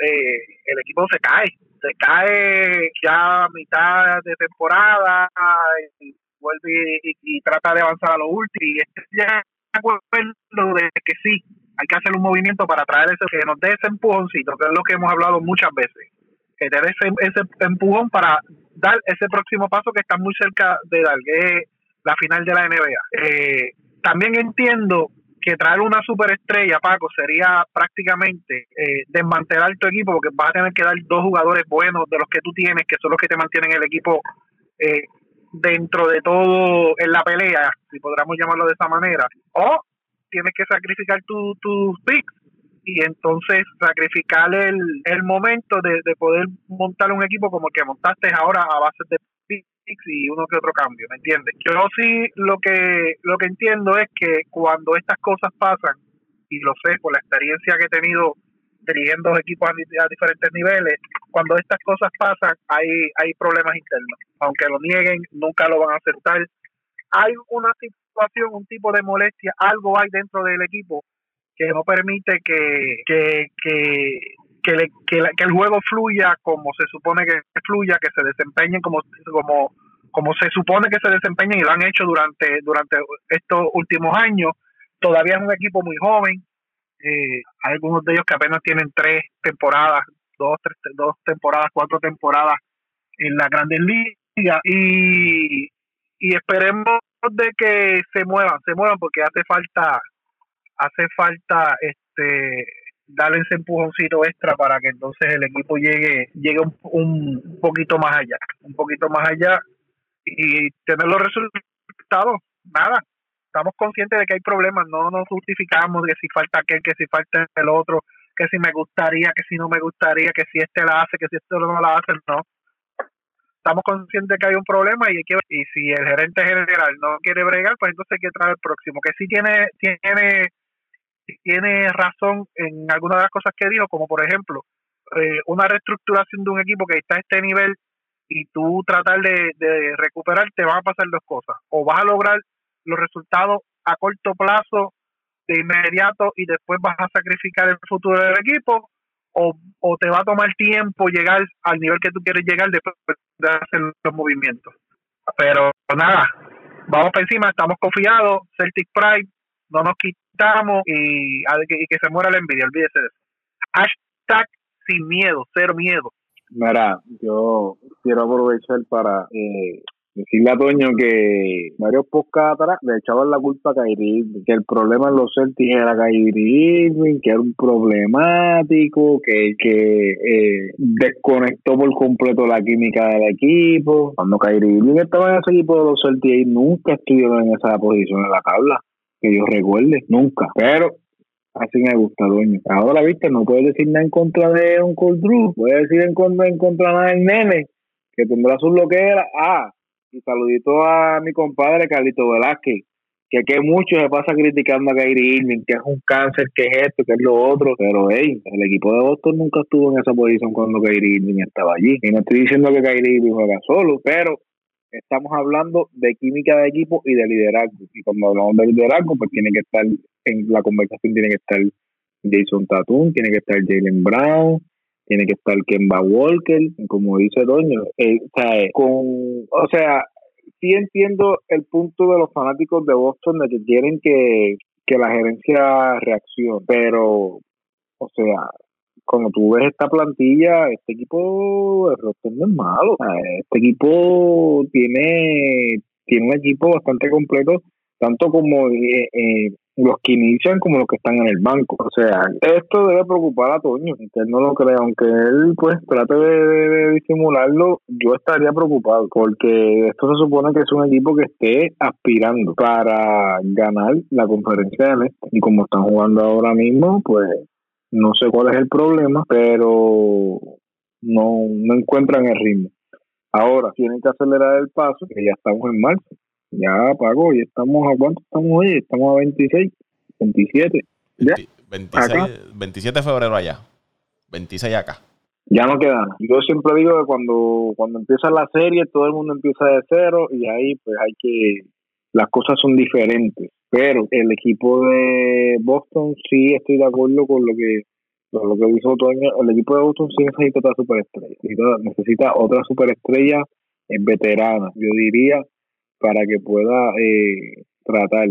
eh, el equipo se cae. Se cae ya a mitad de temporada y vuelve y, trata de avanzar a lo último. Y ya acuerdo de que sí, hay que hacer un movimiento para traer ese, que nos dé ese empujoncito, que es lo que hemos hablado muchas veces, que te dé ese, ese empujón para dar ese próximo paso que está muy cerca de dar, que es la final de la NBA. Eh, también entiendo que traer una superestrella, Paco, sería prácticamente eh, desmantelar tu equipo porque vas a tener que dar dos jugadores buenos de los que tú tienes, que son los que te mantienen el equipo eh, dentro de todo en la pelea, si podríamos llamarlo de esa manera, o tienes que sacrificar tus tu picks y entonces sacrificar el, el momento de, de poder montar un equipo como el que montaste ahora a base de picks y uno que otro cambio, ¿me entiendes? Yo sí lo que lo que entiendo es que cuando estas cosas pasan, y lo sé por la experiencia que he tenido dirigiendo equipos a, diferentes niveles, cuando estas cosas pasan hay, hay problemas internos. Aunque lo nieguen, nunca lo van a aceptar. Hay una situación, un tipo de molestia, algo hay dentro del equipo que no permite que, que, que, que, que, el juego fluya como se supone que fluya, que se desempeñen como, como, como se supone que se desempeñen y lo han hecho durante, durante estos últimos años. Todavía es un equipo muy joven, eh, hay algunos de ellos que apenas tienen tres temporadas, dos, tres, dos temporadas, cuatro temporadas en la Grandes Ligas y, y esperemos de que se muevan, se muevan porque hace falta, hace falta este darle ese empujoncito extra para que entonces el equipo llegue, llegue un, un poquito más allá, un poquito más allá y tener los resultados, nada, estamos conscientes de que hay problemas, no nos justificamos que si falta aquel, que si falta el otro, que si me gustaría, que si no me gustaría, que si este la hace, que si este no la hace, no. Estamos conscientes de que hay un problema y, hay que, y si el gerente general no quiere bregar, pues entonces hay que traer el próximo, que sí tiene, tiene, tiene razón en algunas de las cosas que dijo, como por ejemplo, eh, una reestructuración de un equipo que está a este nivel y tú tratar de, de recuperar, te van a pasar dos cosas. O vas a lograr los resultados a corto plazo de inmediato y después vas a sacrificar el futuro del equipo o, o te va a tomar tiempo llegar al nivel que tú quieres llegar después de hacer los movimientos. Pero nada, vamos para encima, estamos confiados, Celtic Pride, no nos quitamos y, que se muera la envidia, olvídese de eso. Hashtag sin miedo, cero miedo. Mira, yo quiero aprovechar para eh, decirle a Toño que varios podcasts atrás le echaban la culpa a Kyrie que el problema en los Celtics era Kyrie Irving, que era un problemático, que, que eh, desconectó por completo la química del equipo. Cuando Kyrie Irving estaba en ese equipo de los Celtics, nunca estuvieron en esa posición en la tabla, que yo recuerde, nunca. Pero Así me gusta, dueño. Ahora, viste, no puedes decir nada en contra de un Cold Drew. Puedes decir en contra, en contra nada del nene, que tendrá su loquera. Ah, y saludito a mi compadre Carlito Velázquez, que que mucho se pasa criticando a Kyrie Irving, que es un cáncer, que es esto, que es lo otro, pero hey, el equipo de Boston nunca estuvo en esa posición cuando Kyrie Irving estaba allí. Y no estoy diciendo que Kyrie Irving juega solo, pero estamos hablando de química de equipo y de liderazgo. Y cuando hablamos de liderazgo, pues tiene que estar en la conversación, tiene que estar Jason Tatum, tiene que estar Jalen Brown, tiene que estar Kemba Walker, como dice Doño. Eh, o, sea, con, o sea, sí entiendo el punto de los fanáticos de Boston de que quieren que, que la gerencia reaccione, pero, o sea, cuando tú ves esta plantilla, este equipo, el no es malo. Este equipo tiene, tiene un equipo bastante completo, tanto como eh, eh, los que inician como los que están en el banco. O sea, esto debe preocupar a Toño, que él no lo cree, aunque él pues trate de, disimularlo, yo estaría preocupado, porque esto se supone que es un equipo que esté aspirando para ganar la conferencia de este. Y como están jugando ahora mismo, pues no sé cuál es el problema, pero no, no encuentran el ritmo. Ahora, tienen que acelerar el paso, que ya estamos en marzo. Ya pagó, y estamos a cuánto estamos hoy? Estamos a 26, 27. ¿Ya? 27 de febrero allá, 26 acá. Ya no queda. Yo siempre digo que cuando, cuando empieza la serie, todo el mundo empieza de cero y ahí pues hay que, las cosas son diferentes. Pero el equipo de Boston sí estoy de acuerdo con lo que lo que dijo Toño. El equipo de Boston sí necesita otra superestrella. Necesita, otra superestrella veterana, yo diría, para que pueda eh, tratar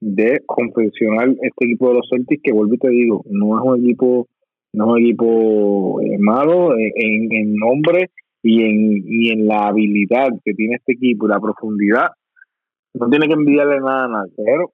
de confeccionar este equipo de los Celtics que vuelvo y te digo, no es un equipo no es un equipo eh, malo en, nombre y en, y en la habilidad que tiene este equipo y la profundidad. No tiene que enviarle nada a nadie, pero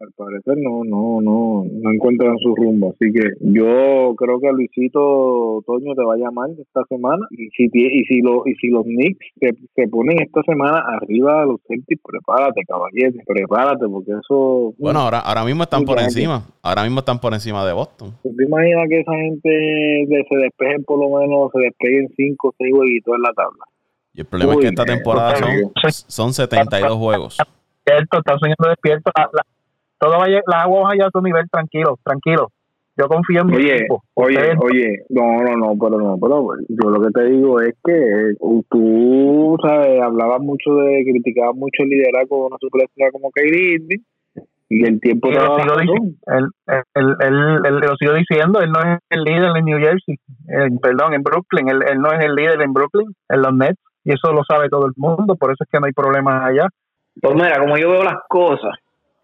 al parecer no, no, no, no encuentran su rumbo. Así que yo creo que Luisito Toño te va a llamar esta semana y si y si lo, y si los Knicks se, ponen esta semana arriba de los Celtics, prepárate, caballero, prepárate porque eso. Bueno, ahora, ahora mismo están por encima, ahora mismo están por encima de Boston. ¿Te imaginas que esa gente se despejen por lo menos, se despeguen 5 o 6 jueguitos en la tabla? Y el problema es que esta temporada son, son 72 juegos. Cierto, está soñando despierto. La, todo vaya, las aguas vayan a su nivel, tranquilo, tranquilo. Yo confío en mi oye, equipo. Oye, oye, no, no, no, pero no, pero yo lo que te digo es que tú, sabes, hablabas mucho de, criticabas mucho el liderazgo de una superestrella como Kyrie y el tiempo de lo, sigo él, él, él, lo sigo diciendo, él no es el líder en New Jersey, perdón, en Brooklyn, él, él no es el líder en Brooklyn, en los Nets, y eso lo sabe todo el mundo, por eso es que no hay problemas allá. Pues mira, como yo veo las cosas,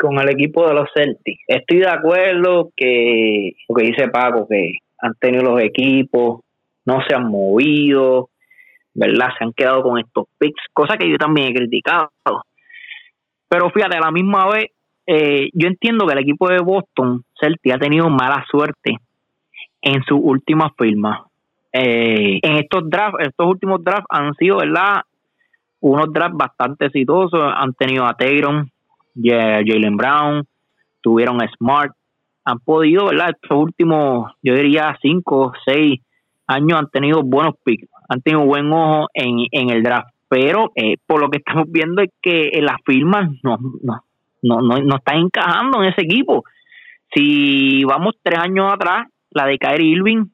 con el equipo de los Celtics. Estoy de acuerdo que, lo que dice Paco, que han tenido los equipos, no se han movido, ¿verdad? Se han quedado con estos picks, cosa que yo también he criticado. Pero fíjate, a la misma vez, eh, yo entiendo que el equipo de Boston, Celtics, ha tenido mala suerte en su última firma. Eh, en estos drafts, estos últimos drafts han sido, ¿verdad? Unos drafts bastante exitosos. Han tenido a Tayron, Jalen Brown, tuvieron Smart, han podido, ¿verdad? Estos últimos, yo diría, cinco seis años han tenido buenos picks, han tenido buen ojo en, en el draft, pero eh, por lo que estamos viendo es que las firmas no, no, no, no, no están encajando en ese equipo. Si vamos tres años atrás, la de Kyrie Irving,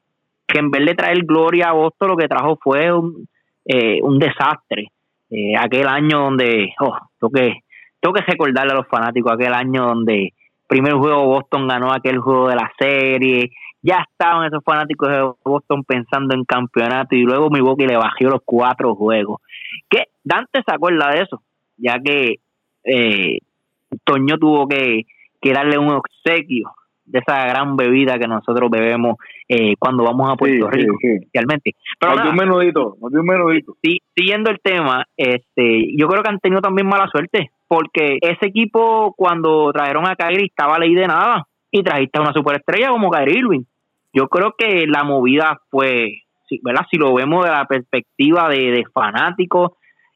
que en vez de traer gloria a Boston, lo que trajo fue un, eh, un desastre. Eh, aquel año donde, oh, lo que tengo que recordarle a los fanáticos aquel año donde primer juego Boston ganó aquel juego de la serie, ya estaban esos fanáticos de Boston pensando en campeonato y luego Milwaukee le bajó los cuatro juegos. Que Dante se acuerda de eso, ya que eh, Toño tuvo que, darle un obsequio de esa gran bebida que nosotros bebemos eh, cuando vamos a Puerto Rico, realmente. Pero nos dio un menudito, nos dio un menudito. Sí, siguiendo el tema, este, yo creo que han tenido también mala suerte, porque ese equipo cuando trajeron a Kyrie estaba ley de nada y trajiste a una superestrella como Kyrie Irving. Yo creo que la movida fue, ¿verdad? Si lo vemos de la perspectiva de, de fanáticos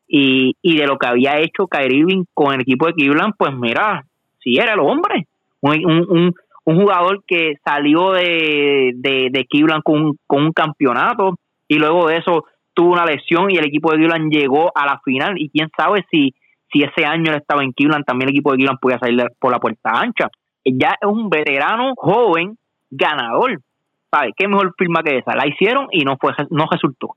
y, y de lo que había hecho Kyrie Irving con el equipo de Cleveland, pues mira, sí era el hombre. Un, un, un jugador que salió de, de, de Cleveland con, con un campeonato y luego de eso tuvo una lesión y el equipo de Cleveland llegó a la final y quién sabe si, si ese año él estaba en Cleveland, también el equipo de Cleveland podía salir por la puerta ancha. Ya es un veterano joven ganador. ¿Sabe? ¿Qué mejor firma que esa? La hicieron y no fue no resultó.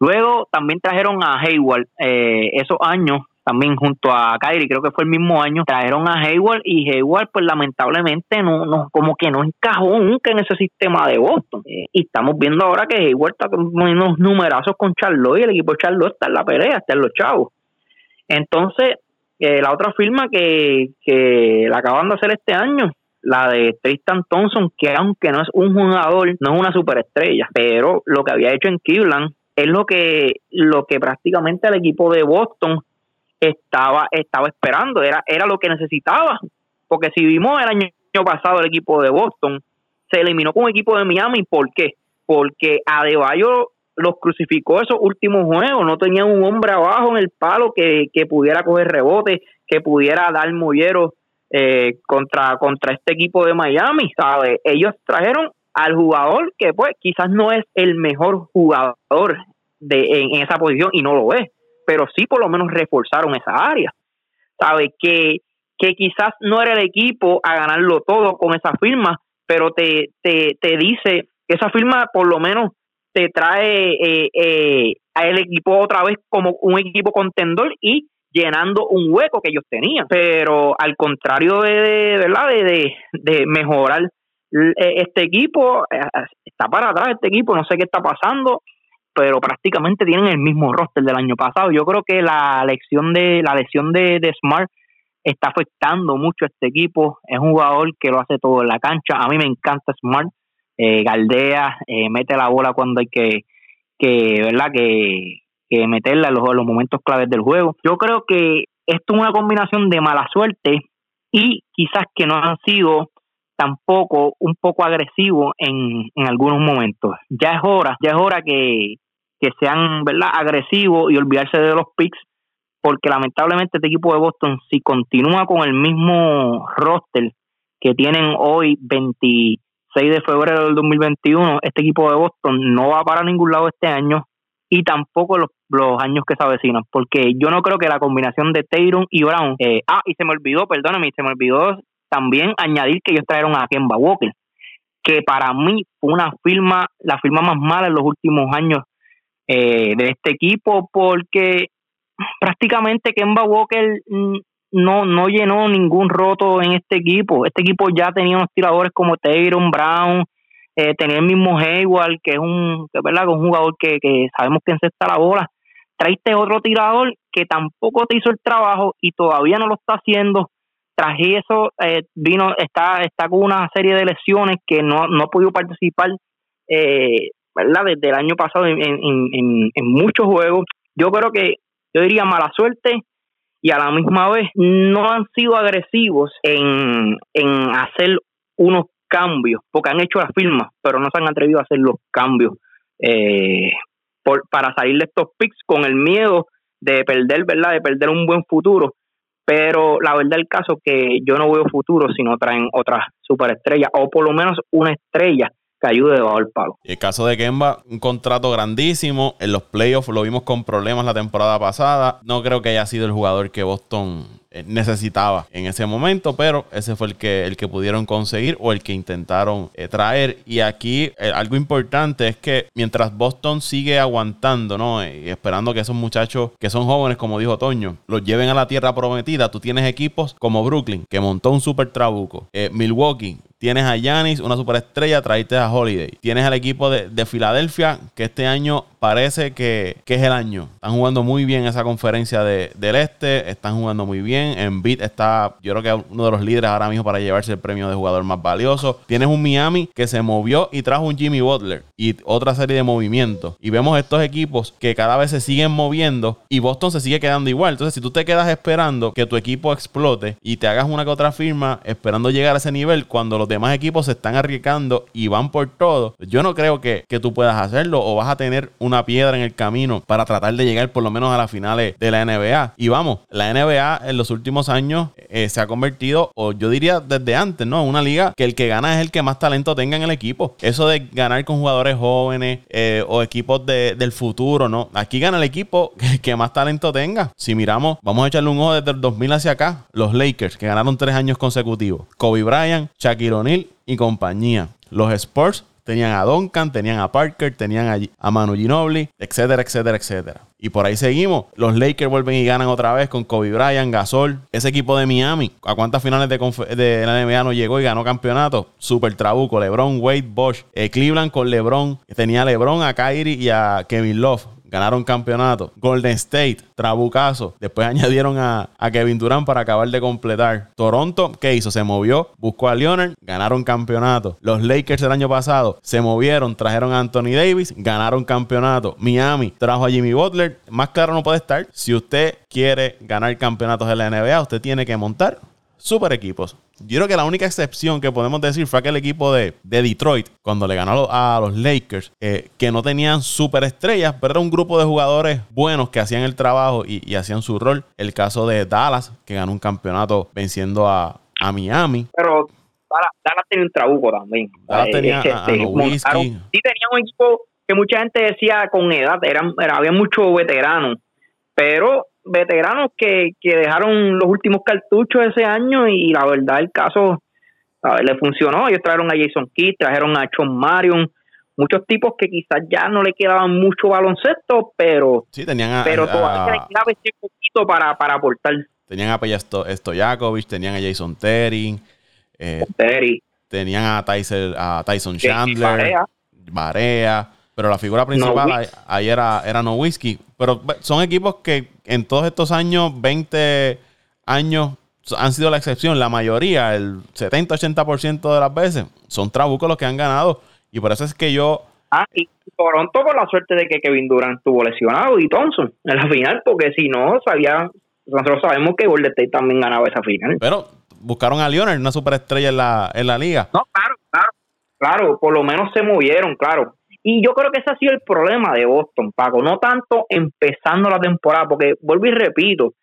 Luego también trajeron a Hayward eh, esos años también junto a Kyrie, creo que fue el mismo año, trajeron a Hayward y Hayward pues lamentablemente no, no como que no encajó nunca en ese sistema de Boston. Eh, y estamos viendo ahora que Hayward está con unos numerazos con Charlotte y el equipo de Charlotte está en la pelea, está en los chavos. Entonces, eh, la otra firma que, que la acaban de hacer este año, la de Tristan Thompson, que aunque no es un jugador, no es una superestrella, pero lo que había hecho en Cleveland es lo que, lo que prácticamente el equipo de Boston estaba, estaba esperando, era, era lo que necesitaba. Porque si vimos el año pasado el equipo de Boston, se eliminó con un equipo de Miami, ¿por qué? Porque Adebayo los crucificó esos últimos juegos, no tenían un hombre abajo en el palo que, que pudiera coger rebote, que pudiera dar molleros eh, contra, contra este equipo de Miami, ¿sabes? Ellos trajeron al jugador que pues quizás no es el mejor jugador de, en esa posición y no lo es, pero sí por lo menos reforzaron esa área. ¿Sabe? Que, que quizás no era el equipo a ganarlo todo con esa firma, pero te, te, te dice que esa firma por lo menos te trae eh, eh, a el equipo otra vez como un equipo contendor y llenando un hueco que ellos tenían. Pero al contrario de, ¿verdad? de, de mejorar e, este equipo, eh, está para atrás este equipo, no sé qué está pasando pero prácticamente tienen el mismo roster del año pasado. Yo creo que la lección de la lesión de, Smart está afectando mucho a este equipo. Es un jugador que lo hace todo en la cancha. A mí me encanta Smart. Eh, galdea, eh, mete la bola cuando hay que, que ¿verdad? Que, que meterla en los, los momentos claves del juego. Yo creo que esto es una combinación de mala suerte y quizás que no han sido tampoco un poco agresivo en, en algunos momentos. Ya es hora, ya es hora que, que sean ¿verdad? agresivos y olvidarse de los picks, porque lamentablemente este equipo de Boston, si continúa con el mismo roster que tienen hoy, 26 de febrero del 2021, este equipo de Boston no va para ningún lado este año y tampoco los, los años que se avecinan, porque yo no creo que la combinación de Taylor y Brown, eh, ah, y se me olvidó, perdóname, se me olvidó también añadir que ellos trajeron a Kemba Walker, que para mí fue una firma, la firma más mala en los últimos años eh, de este equipo, porque prácticamente Kemba Walker mm, no, no llenó ningún roto en este equipo. Este equipo ya tenía unos tiradores como Taylor Brown, eh, tenía el mismo Hayward, que es un, que un jugador que, que sabemos que encesta la bola. Traiste otro tirador que tampoco te hizo el trabajo y todavía no lo está haciendo tras eso eh, vino está está con una serie de lesiones que no, no ha podido participar eh, verdad desde el año pasado en, en, en, muchos juegos. Yo creo que yo diría mala suerte y a la misma vez no han sido agresivos en, en hacer unos cambios porque han hecho las firmas pero no se han atrevido a hacer los cambios eh, por, para salir de estos picks con el miedo de perder verdad de perder un buen futuro pero la verdad el caso es que yo no veo futuro si no traen otras superestrellas o por lo menos una estrella que ayude debajo del palo. El caso de Kemba, un contrato grandísimo. En los playoffs lo vimos con problemas la temporada pasada. No creo que haya sido el jugador que Boston necesitaba en ese momento, pero ese fue el que, el que pudieron conseguir o el que intentaron eh, traer. Y aquí eh, algo importante es que mientras Boston sigue aguantando, ¿no? Y esperando que esos muchachos que son jóvenes, como dijo Toño, los lleven a la tierra prometida, tú tienes equipos como Brooklyn, que montó un super trabuco, Milwaukee, Tienes a Yanis, una superestrella, traíste a Holiday. Tienes al equipo de, de Filadelfia, que este año parece que, que, es el año. Están jugando muy bien esa conferencia de, del este, están jugando muy bien bien. Embiid está, yo creo que uno de los líderes ahora mismo para llevarse el premio de jugador más valioso. Tienes un Miami que se movió y trajo un Jimmy Butler y otra serie de movimientos. Y vemos estos equipos que cada vez se siguen moviendo y Boston se sigue quedando igual. Entonces, si tú te quedas esperando que tu equipo explote y te hagas una que otra firma esperando llegar a ese nivel cuando los demás equipos se están arriesgando y van por todo, yo no creo que, que tú puedas hacerlo o vas a tener una piedra en el camino para tratar de llegar por lo menos a las finales de la NBA. Y vamos, la NBA en los últimos años eh, se ha convertido, o yo diría desde antes, ¿no? Una liga que el que gana es el que más talento tenga en el equipo. Eso de ganar con jugadores jóvenes eh, o equipos del futuro, ¿no? Aquí gana el equipo [laughs] que, más talento tenga. Si miramos, vamos a echarle un ojo desde el 2000 hacia acá. Los Lakers, que ganaron tres años consecutivos. Kobe Bryant, Shaquille O'Neal y compañía. Los Spurs tenían a Duncan, tenían a Parker, tenían a, Manu Ginobili, etcétera, etcétera, etcétera. Y por ahí seguimos. Los Lakers vuelven y ganan otra vez con Kobe Bryant, Gasol. Ese equipo de Miami, ¿a cuántas finales de, de la NBA no llegó y ganó campeonato? Super trabuco. LeBron, Wade, Bosch. Eh, Cleveland con LeBron. Tenía a LeBron, a Kyrie y a Kevin Love ganaron campeonato. Golden State, Trabucazo. Después [laughs] añadieron a, Kevin Durant para acabar de completar. Toronto, ¿qué hizo? Se movió, buscó a Leonard, ganaron campeonato. Los Lakers el año pasado se movieron, trajeron a Anthony Davis, ganaron campeonato. Miami trajo a Jimmy Butler. Más claro no puede estar. Si usted quiere ganar campeonatos de la NBA, usted tiene que montar super equipos. Yo creo que la única excepción que podemos decir fue aquel equipo de, Detroit, cuando le ganó a los Lakers, eh, que no tenían super estrellas, pero era un grupo de jugadores buenos que hacían el trabajo y, hacían su rol. El caso de Dallas, que ganó un campeonato venciendo a, Miami. Pero Dallas, tenía un trabuco también. Dallas eh, tenía este, a, sí tenía un equipo que mucha gente decía con edad, eran, había muchos veteranos, pero veteranos que, que dejaron los últimos cartuchos ese año y la verdad el caso le funcionó. Ellos trajeron a Jason Kidd, trajeron a Sean Marion, muchos tipos que quizás ya no le quedaban mucho baloncesto, pero, sí, tenían pero todavía le quedaba ese poquito para, para aportar. Tenían a Stojakovic, tenían a Jason Terry, eh, Terry. tenían a Tyson, a Tyson Chandler, Barea pero la figura principal ahí, era, era No Whiskey. Pero son equipos que en todos estos años, 20 años, han sido la excepción. La mayoría, el 70-80% de las veces, son Trabucos los que han ganado. Y por eso es que yo. Ah, y Toronto por la suerte de que Kevin Durant estuvo lesionado y Thompson en la final, porque si no, sabía, nosotros sabemos que Golden State también ganaba esa final. Pero buscaron a Leonard, una superestrella en la, en la liga. No, claro, claro. Claro, por lo menos se movieron, claro. Y yo creo que ese ha sido el problema de Boston, Paco. No tanto empezando la temporada, porque vuelvo y repito,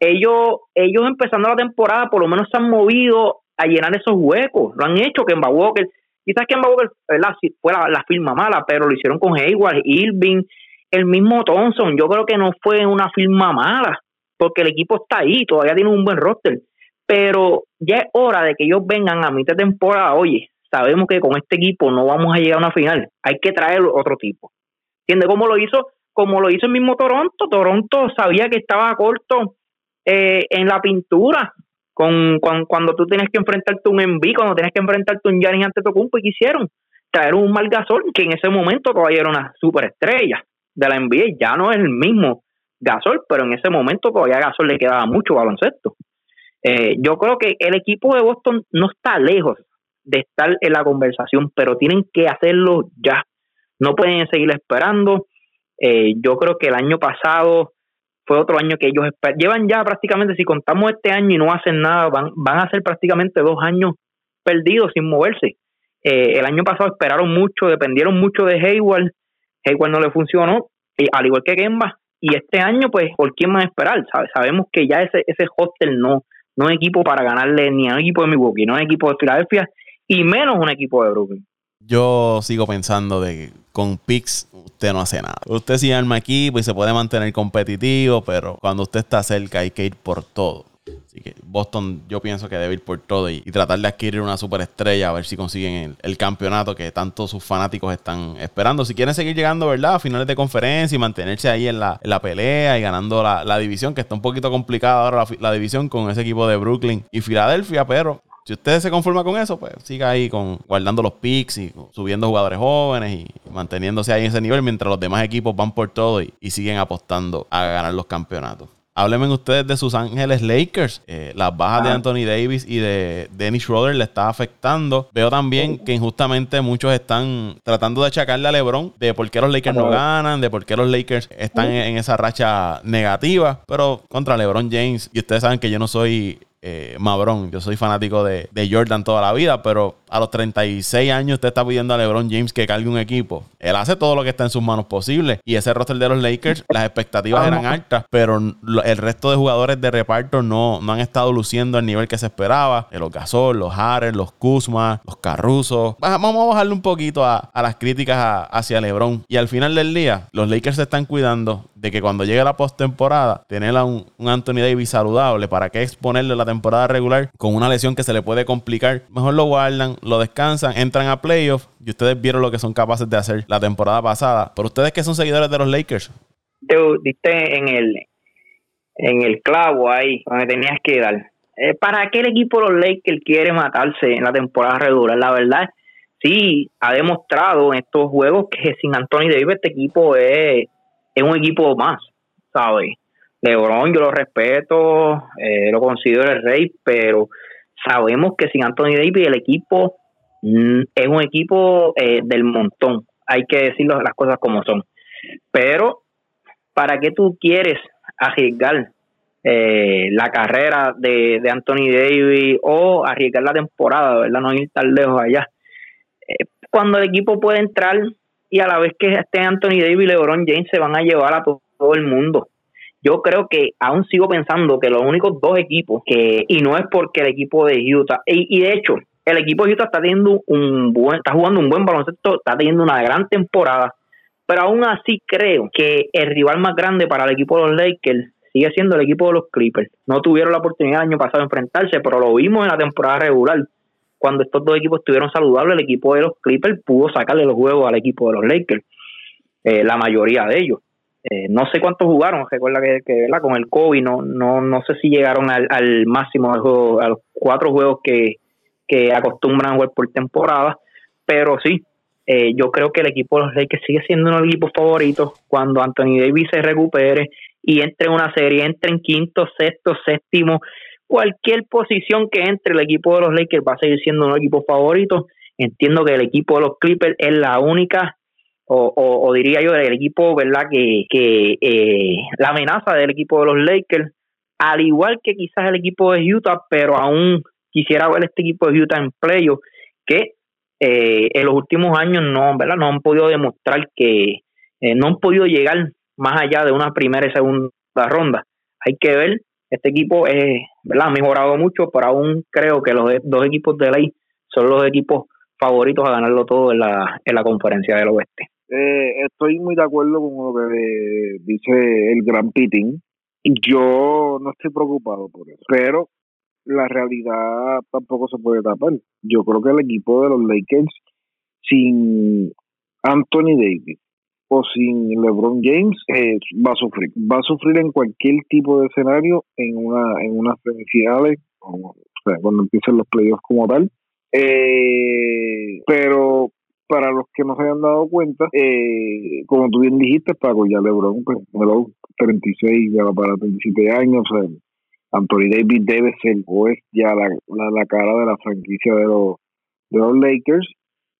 ellos, ellos empezando la temporada por lo menos se han movido a llenar esos huecos. Lo han hecho Kemba Walker. Quizás Kemba Walker fue la, la, firma mala, pero lo hicieron con Hayward, Irving, el mismo Thompson. Yo creo que no fue una firma mala, porque el equipo está ahí, todavía tiene un buen roster. Pero ya es hora de que ellos vengan a mitad de temporada, oye, sabemos que con este equipo no vamos a llegar a una final, hay que traer otro tipo. ¿Entiendes cómo lo hizo? Como lo hizo el mismo Toronto, Toronto sabía que estaba corto eh, en la pintura, con, cuando tú tienes que enfrentarte a un Envy, cuando tienes que enfrentarte a un Giannis ante Tocumpo, y quisieron traer un Gasol que en ese momento todavía era una superestrella de la NBA, ya no es el mismo Gasol, pero en ese momento todavía Gasol le quedaba mucho baloncesto. Eh, yo creo que el equipo de Boston no está lejos de estar en la conversación, pero tienen que hacerlo ya. No pueden seguir esperando. Eh, yo creo que el año pasado fue otro año que ellos llevan ya prácticamente, si contamos este año y no hacen nada, van, van a ser prácticamente dos años perdidos sin moverse. Eh, el año pasado esperaron mucho, dependieron mucho de Hayward, Hayward no le funcionó, y, al igual que Gemba, y este año, pues, ¿por quién más esperar? Sabemos que ya ese, ese hostel no, no es equipo para ganarle ni a un equipo de Milwaukee, no es equipo de Filadelfia, y menos un equipo de Brooklyn. Yo sigo pensando de que con picks usted no hace nada. Usted sí arma equipo y se puede mantener competitivo, pero cuando usted está cerca hay que ir por todo. Así que Boston yo pienso que debe ir por todo y, tratar de adquirir una superestrella a ver si consiguen el, campeonato que tanto sus fanáticos están esperando. Si quieren seguir llegando, ¿verdad? A finales de conferencia y mantenerse ahí en la, pelea y ganando la, división, que está un poquito complicada ahora la, la división con ese equipo de Brooklyn y Filadelfia, pero si usted se conforma con eso, pues siga ahí con guardando los picks y subiendo jugadores jóvenes y manteniéndose ahí en ese nivel mientras los demás equipos van por todo y, siguen apostando a ganar los campeonatos. háblenme ustedes de sus Ángeles Lakers. Eh, las bajas de Anthony Davis y de Dennis Schroeder le está afectando. Veo también que injustamente muchos están tratando de achacarle a LeBron de por qué los Lakers no ganan, de por qué los Lakers están en esa racha negativa. Pero contra LeBron James, y ustedes saben que yo no soy eh, Mabrón. Yo soy fanático de, Jordan toda la vida, pero a los 36 años usted está pidiendo a LeBron James que cargue un equipo. Él hace todo lo que está en sus manos posible. Y ese roster de los Lakers, las expectativas eran altas, pero el resto de jugadores de reparto no, no han estado luciendo al nivel que se esperaba. Los Gasol, los Harris, los Kuzma, los Carruso. Vamos a bajarle un poquito a, las críticas hacia LeBron. Y al final del día, los Lakers se están cuidando de que cuando llegue la postemporada, tener a un, Anthony Davis saludable, ¿para qué exponerle la temporada regular con una lesión que se le puede complicar? Mejor lo guardan, lo descansan, entran a playoffs y ustedes vieron lo que son capaces de hacer la temporada pasada. Pero ustedes que son seguidores de los Lakers. Te diste en el, en el clavo ahí, donde tenías que dar. Eh, ¿Para qué el equipo de los Lakers quiere matarse en la temporada regular? La verdad, sí, ha demostrado en estos juegos que sin Anthony Davis este equipo es es un equipo más, ¿sabes? LeBron yo lo respeto, eh, lo considero el rey, pero sabemos que sin Anthony Davis el equipo mm, es un equipo eh, del montón, hay que decir las cosas como son. Pero, ¿para qué tú quieres arriesgar eh, la carrera de, de, Anthony Davis o arriesgar la temporada, ¿verdad? No ir tan lejos allá. cuando el equipo puede entrar y a la vez que esté Anthony Davis y LeBron James se van a llevar a todo, el mundo. Yo creo que aún sigo pensando que los únicos dos equipos que, y no es porque el equipo de Utah, y, de hecho, el equipo de Utah está teniendo un buen, está jugando un buen baloncesto, está teniendo una gran temporada, pero aún así creo que el rival más grande para el equipo de los Lakers sigue siendo el equipo de los Clippers. No tuvieron la oportunidad el año pasado de enfrentarse, pero lo vimos en la temporada regular cuando estos dos equipos estuvieron saludables, el equipo de los Clippers pudo sacarle los juegos al equipo de los Lakers, eh, la mayoría de ellos. Eh, no sé cuántos jugaron, recuerda que, que con el COVID no, no, no sé si llegaron al, máximo a los cuatro juegos que, que acostumbran a jugar por temporada, pero sí, eh, yo creo que el equipo de los Lakers sigue siendo uno de los equipos favoritos cuando Anthony Davis se recupere y entre en una serie, entre en quinto, sexto, séptimo, cualquier posición que entre el equipo de los Lakers va a seguir siendo un equipo favorito. Entiendo que el equipo de los Clippers es la única, o, diría yo, el equipo, ¿verdad? Que, que eh, la amenaza del equipo de los Lakers, al igual que quizás el equipo de Utah, pero aún quisiera ver este equipo de Utah en playoff, que eh, en los últimos años no, ¿verdad? No han podido demostrar que eh, no han podido llegar más allá de una primera y segunda ronda. Hay que ver este equipo es, ¿verdad? ha mejorado mucho, pero aún creo que los dos equipos de ley son los equipos favoritos a ganarlo todo en la, en la conferencia del oeste. Eh, estoy muy de acuerdo con lo que dice el Gran Pitting. Yo no estoy preocupado por eso, pero la realidad tampoco se puede tapar. Yo creo que el equipo de los Lakers sin Anthony Davis, o sin LeBron James eh, va a sufrir. Va a sufrir en cualquier tipo de escenario en una en unas semifinales, o, cuando empiecen los playoffs como tal. Eh, pero para los que no se hayan dado cuenta, eh, como tú bien dijiste, Paco, ya LeBron, pues, 36, ya va para 37 años, o sea, Anthony Davis debe ser o es ya la, la, la cara de la franquicia de los, de los Lakers.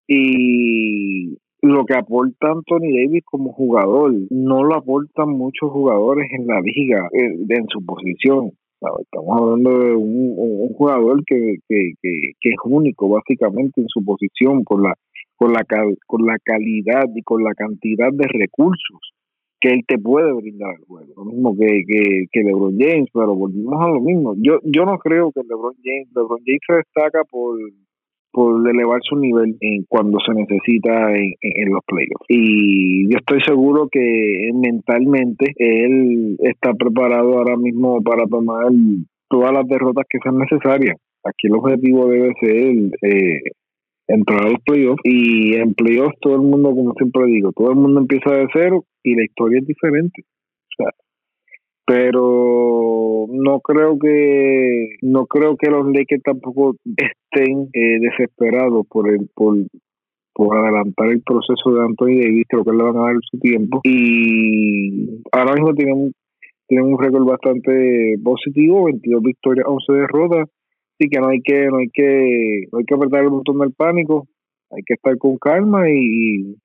Y lo que aporta Anthony Davis como jugador no lo aportan muchos jugadores en la liga eh, en, su posición. Estamos hablando de un, jugador que, que, que, es único básicamente en su posición con la, con, la, con la calidad y con la cantidad de recursos que él te puede brindar al juego. Lo mismo que, que, que LeBron James, pero volvimos a lo mismo. Yo, yo no creo que LeBron James, LeBron James se destaca por por elevar su nivel en cuando se necesita en, los playoffs. Y yo estoy seguro que mentalmente él está preparado ahora mismo para tomar todas las derrotas que sean necesarias. Aquí el objetivo debe ser eh, entrar a los playoffs y en playoffs todo el mundo, como siempre digo, todo el mundo empieza de cero y la historia es diferente. O sea, pero no creo que no creo que los Lakers tampoco estén eh, desesperados por el por, por adelantar el proceso de Anthony Davis creo que le van a dar su tiempo. Y ahora mismo tienen tienen un récord bastante positivo, 22 victorias, 11 derrotas, así que no hay que no hay que no hay que apretar el botón del pánico, hay que estar con calma y,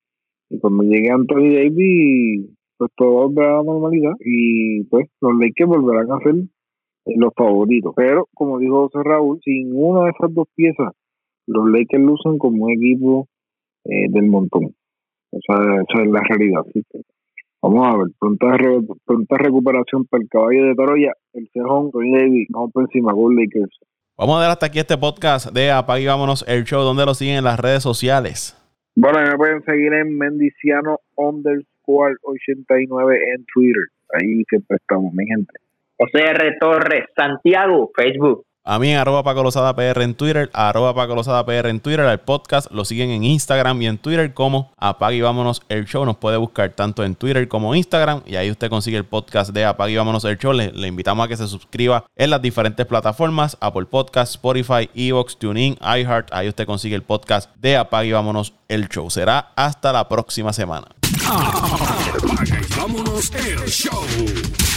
y cuando llegue Anthony Davis pues todo volverá a la normalidad y pues los Lakers volverán a ser los favoritos. Pero como dijo José Raúl, sin una de esas dos piezas, los Lakers lucen como un equipo eh, del montón. Esa, esa es la realidad. Vamos a ver, pronta, pronta recuperación para el caballo de Troya, el cejón, Tony Davis, vamos por encima, con Lakers. Vamos a dar hasta aquí este podcast de Apague Vámonos el Show, donde lo siguen en las redes sociales. Bueno, me pueden seguir en Mendiciano underscore 89 en Twitter. Ahí siempre estamos, mi gente. José R. Torres, Santiago, Facebook. A mí en arroba Paco Lozada PR en Twitter, arroba Paco Lozada PR en Twitter, al podcast lo siguen en Instagram y en Twitter como Apague y Vámonos el Show. Nos puede buscar tanto en Twitter como Instagram y ahí usted consigue el podcast de Apague y Vámonos el Show. Le, le invitamos a que se suscriba en las diferentes plataformas, Apple Podcast, Spotify, Evox, TuneIn, iHeart. Ahí usted consigue el podcast de Apague y Vámonos el Show. Será hasta la próxima semana. Vámonos el Show.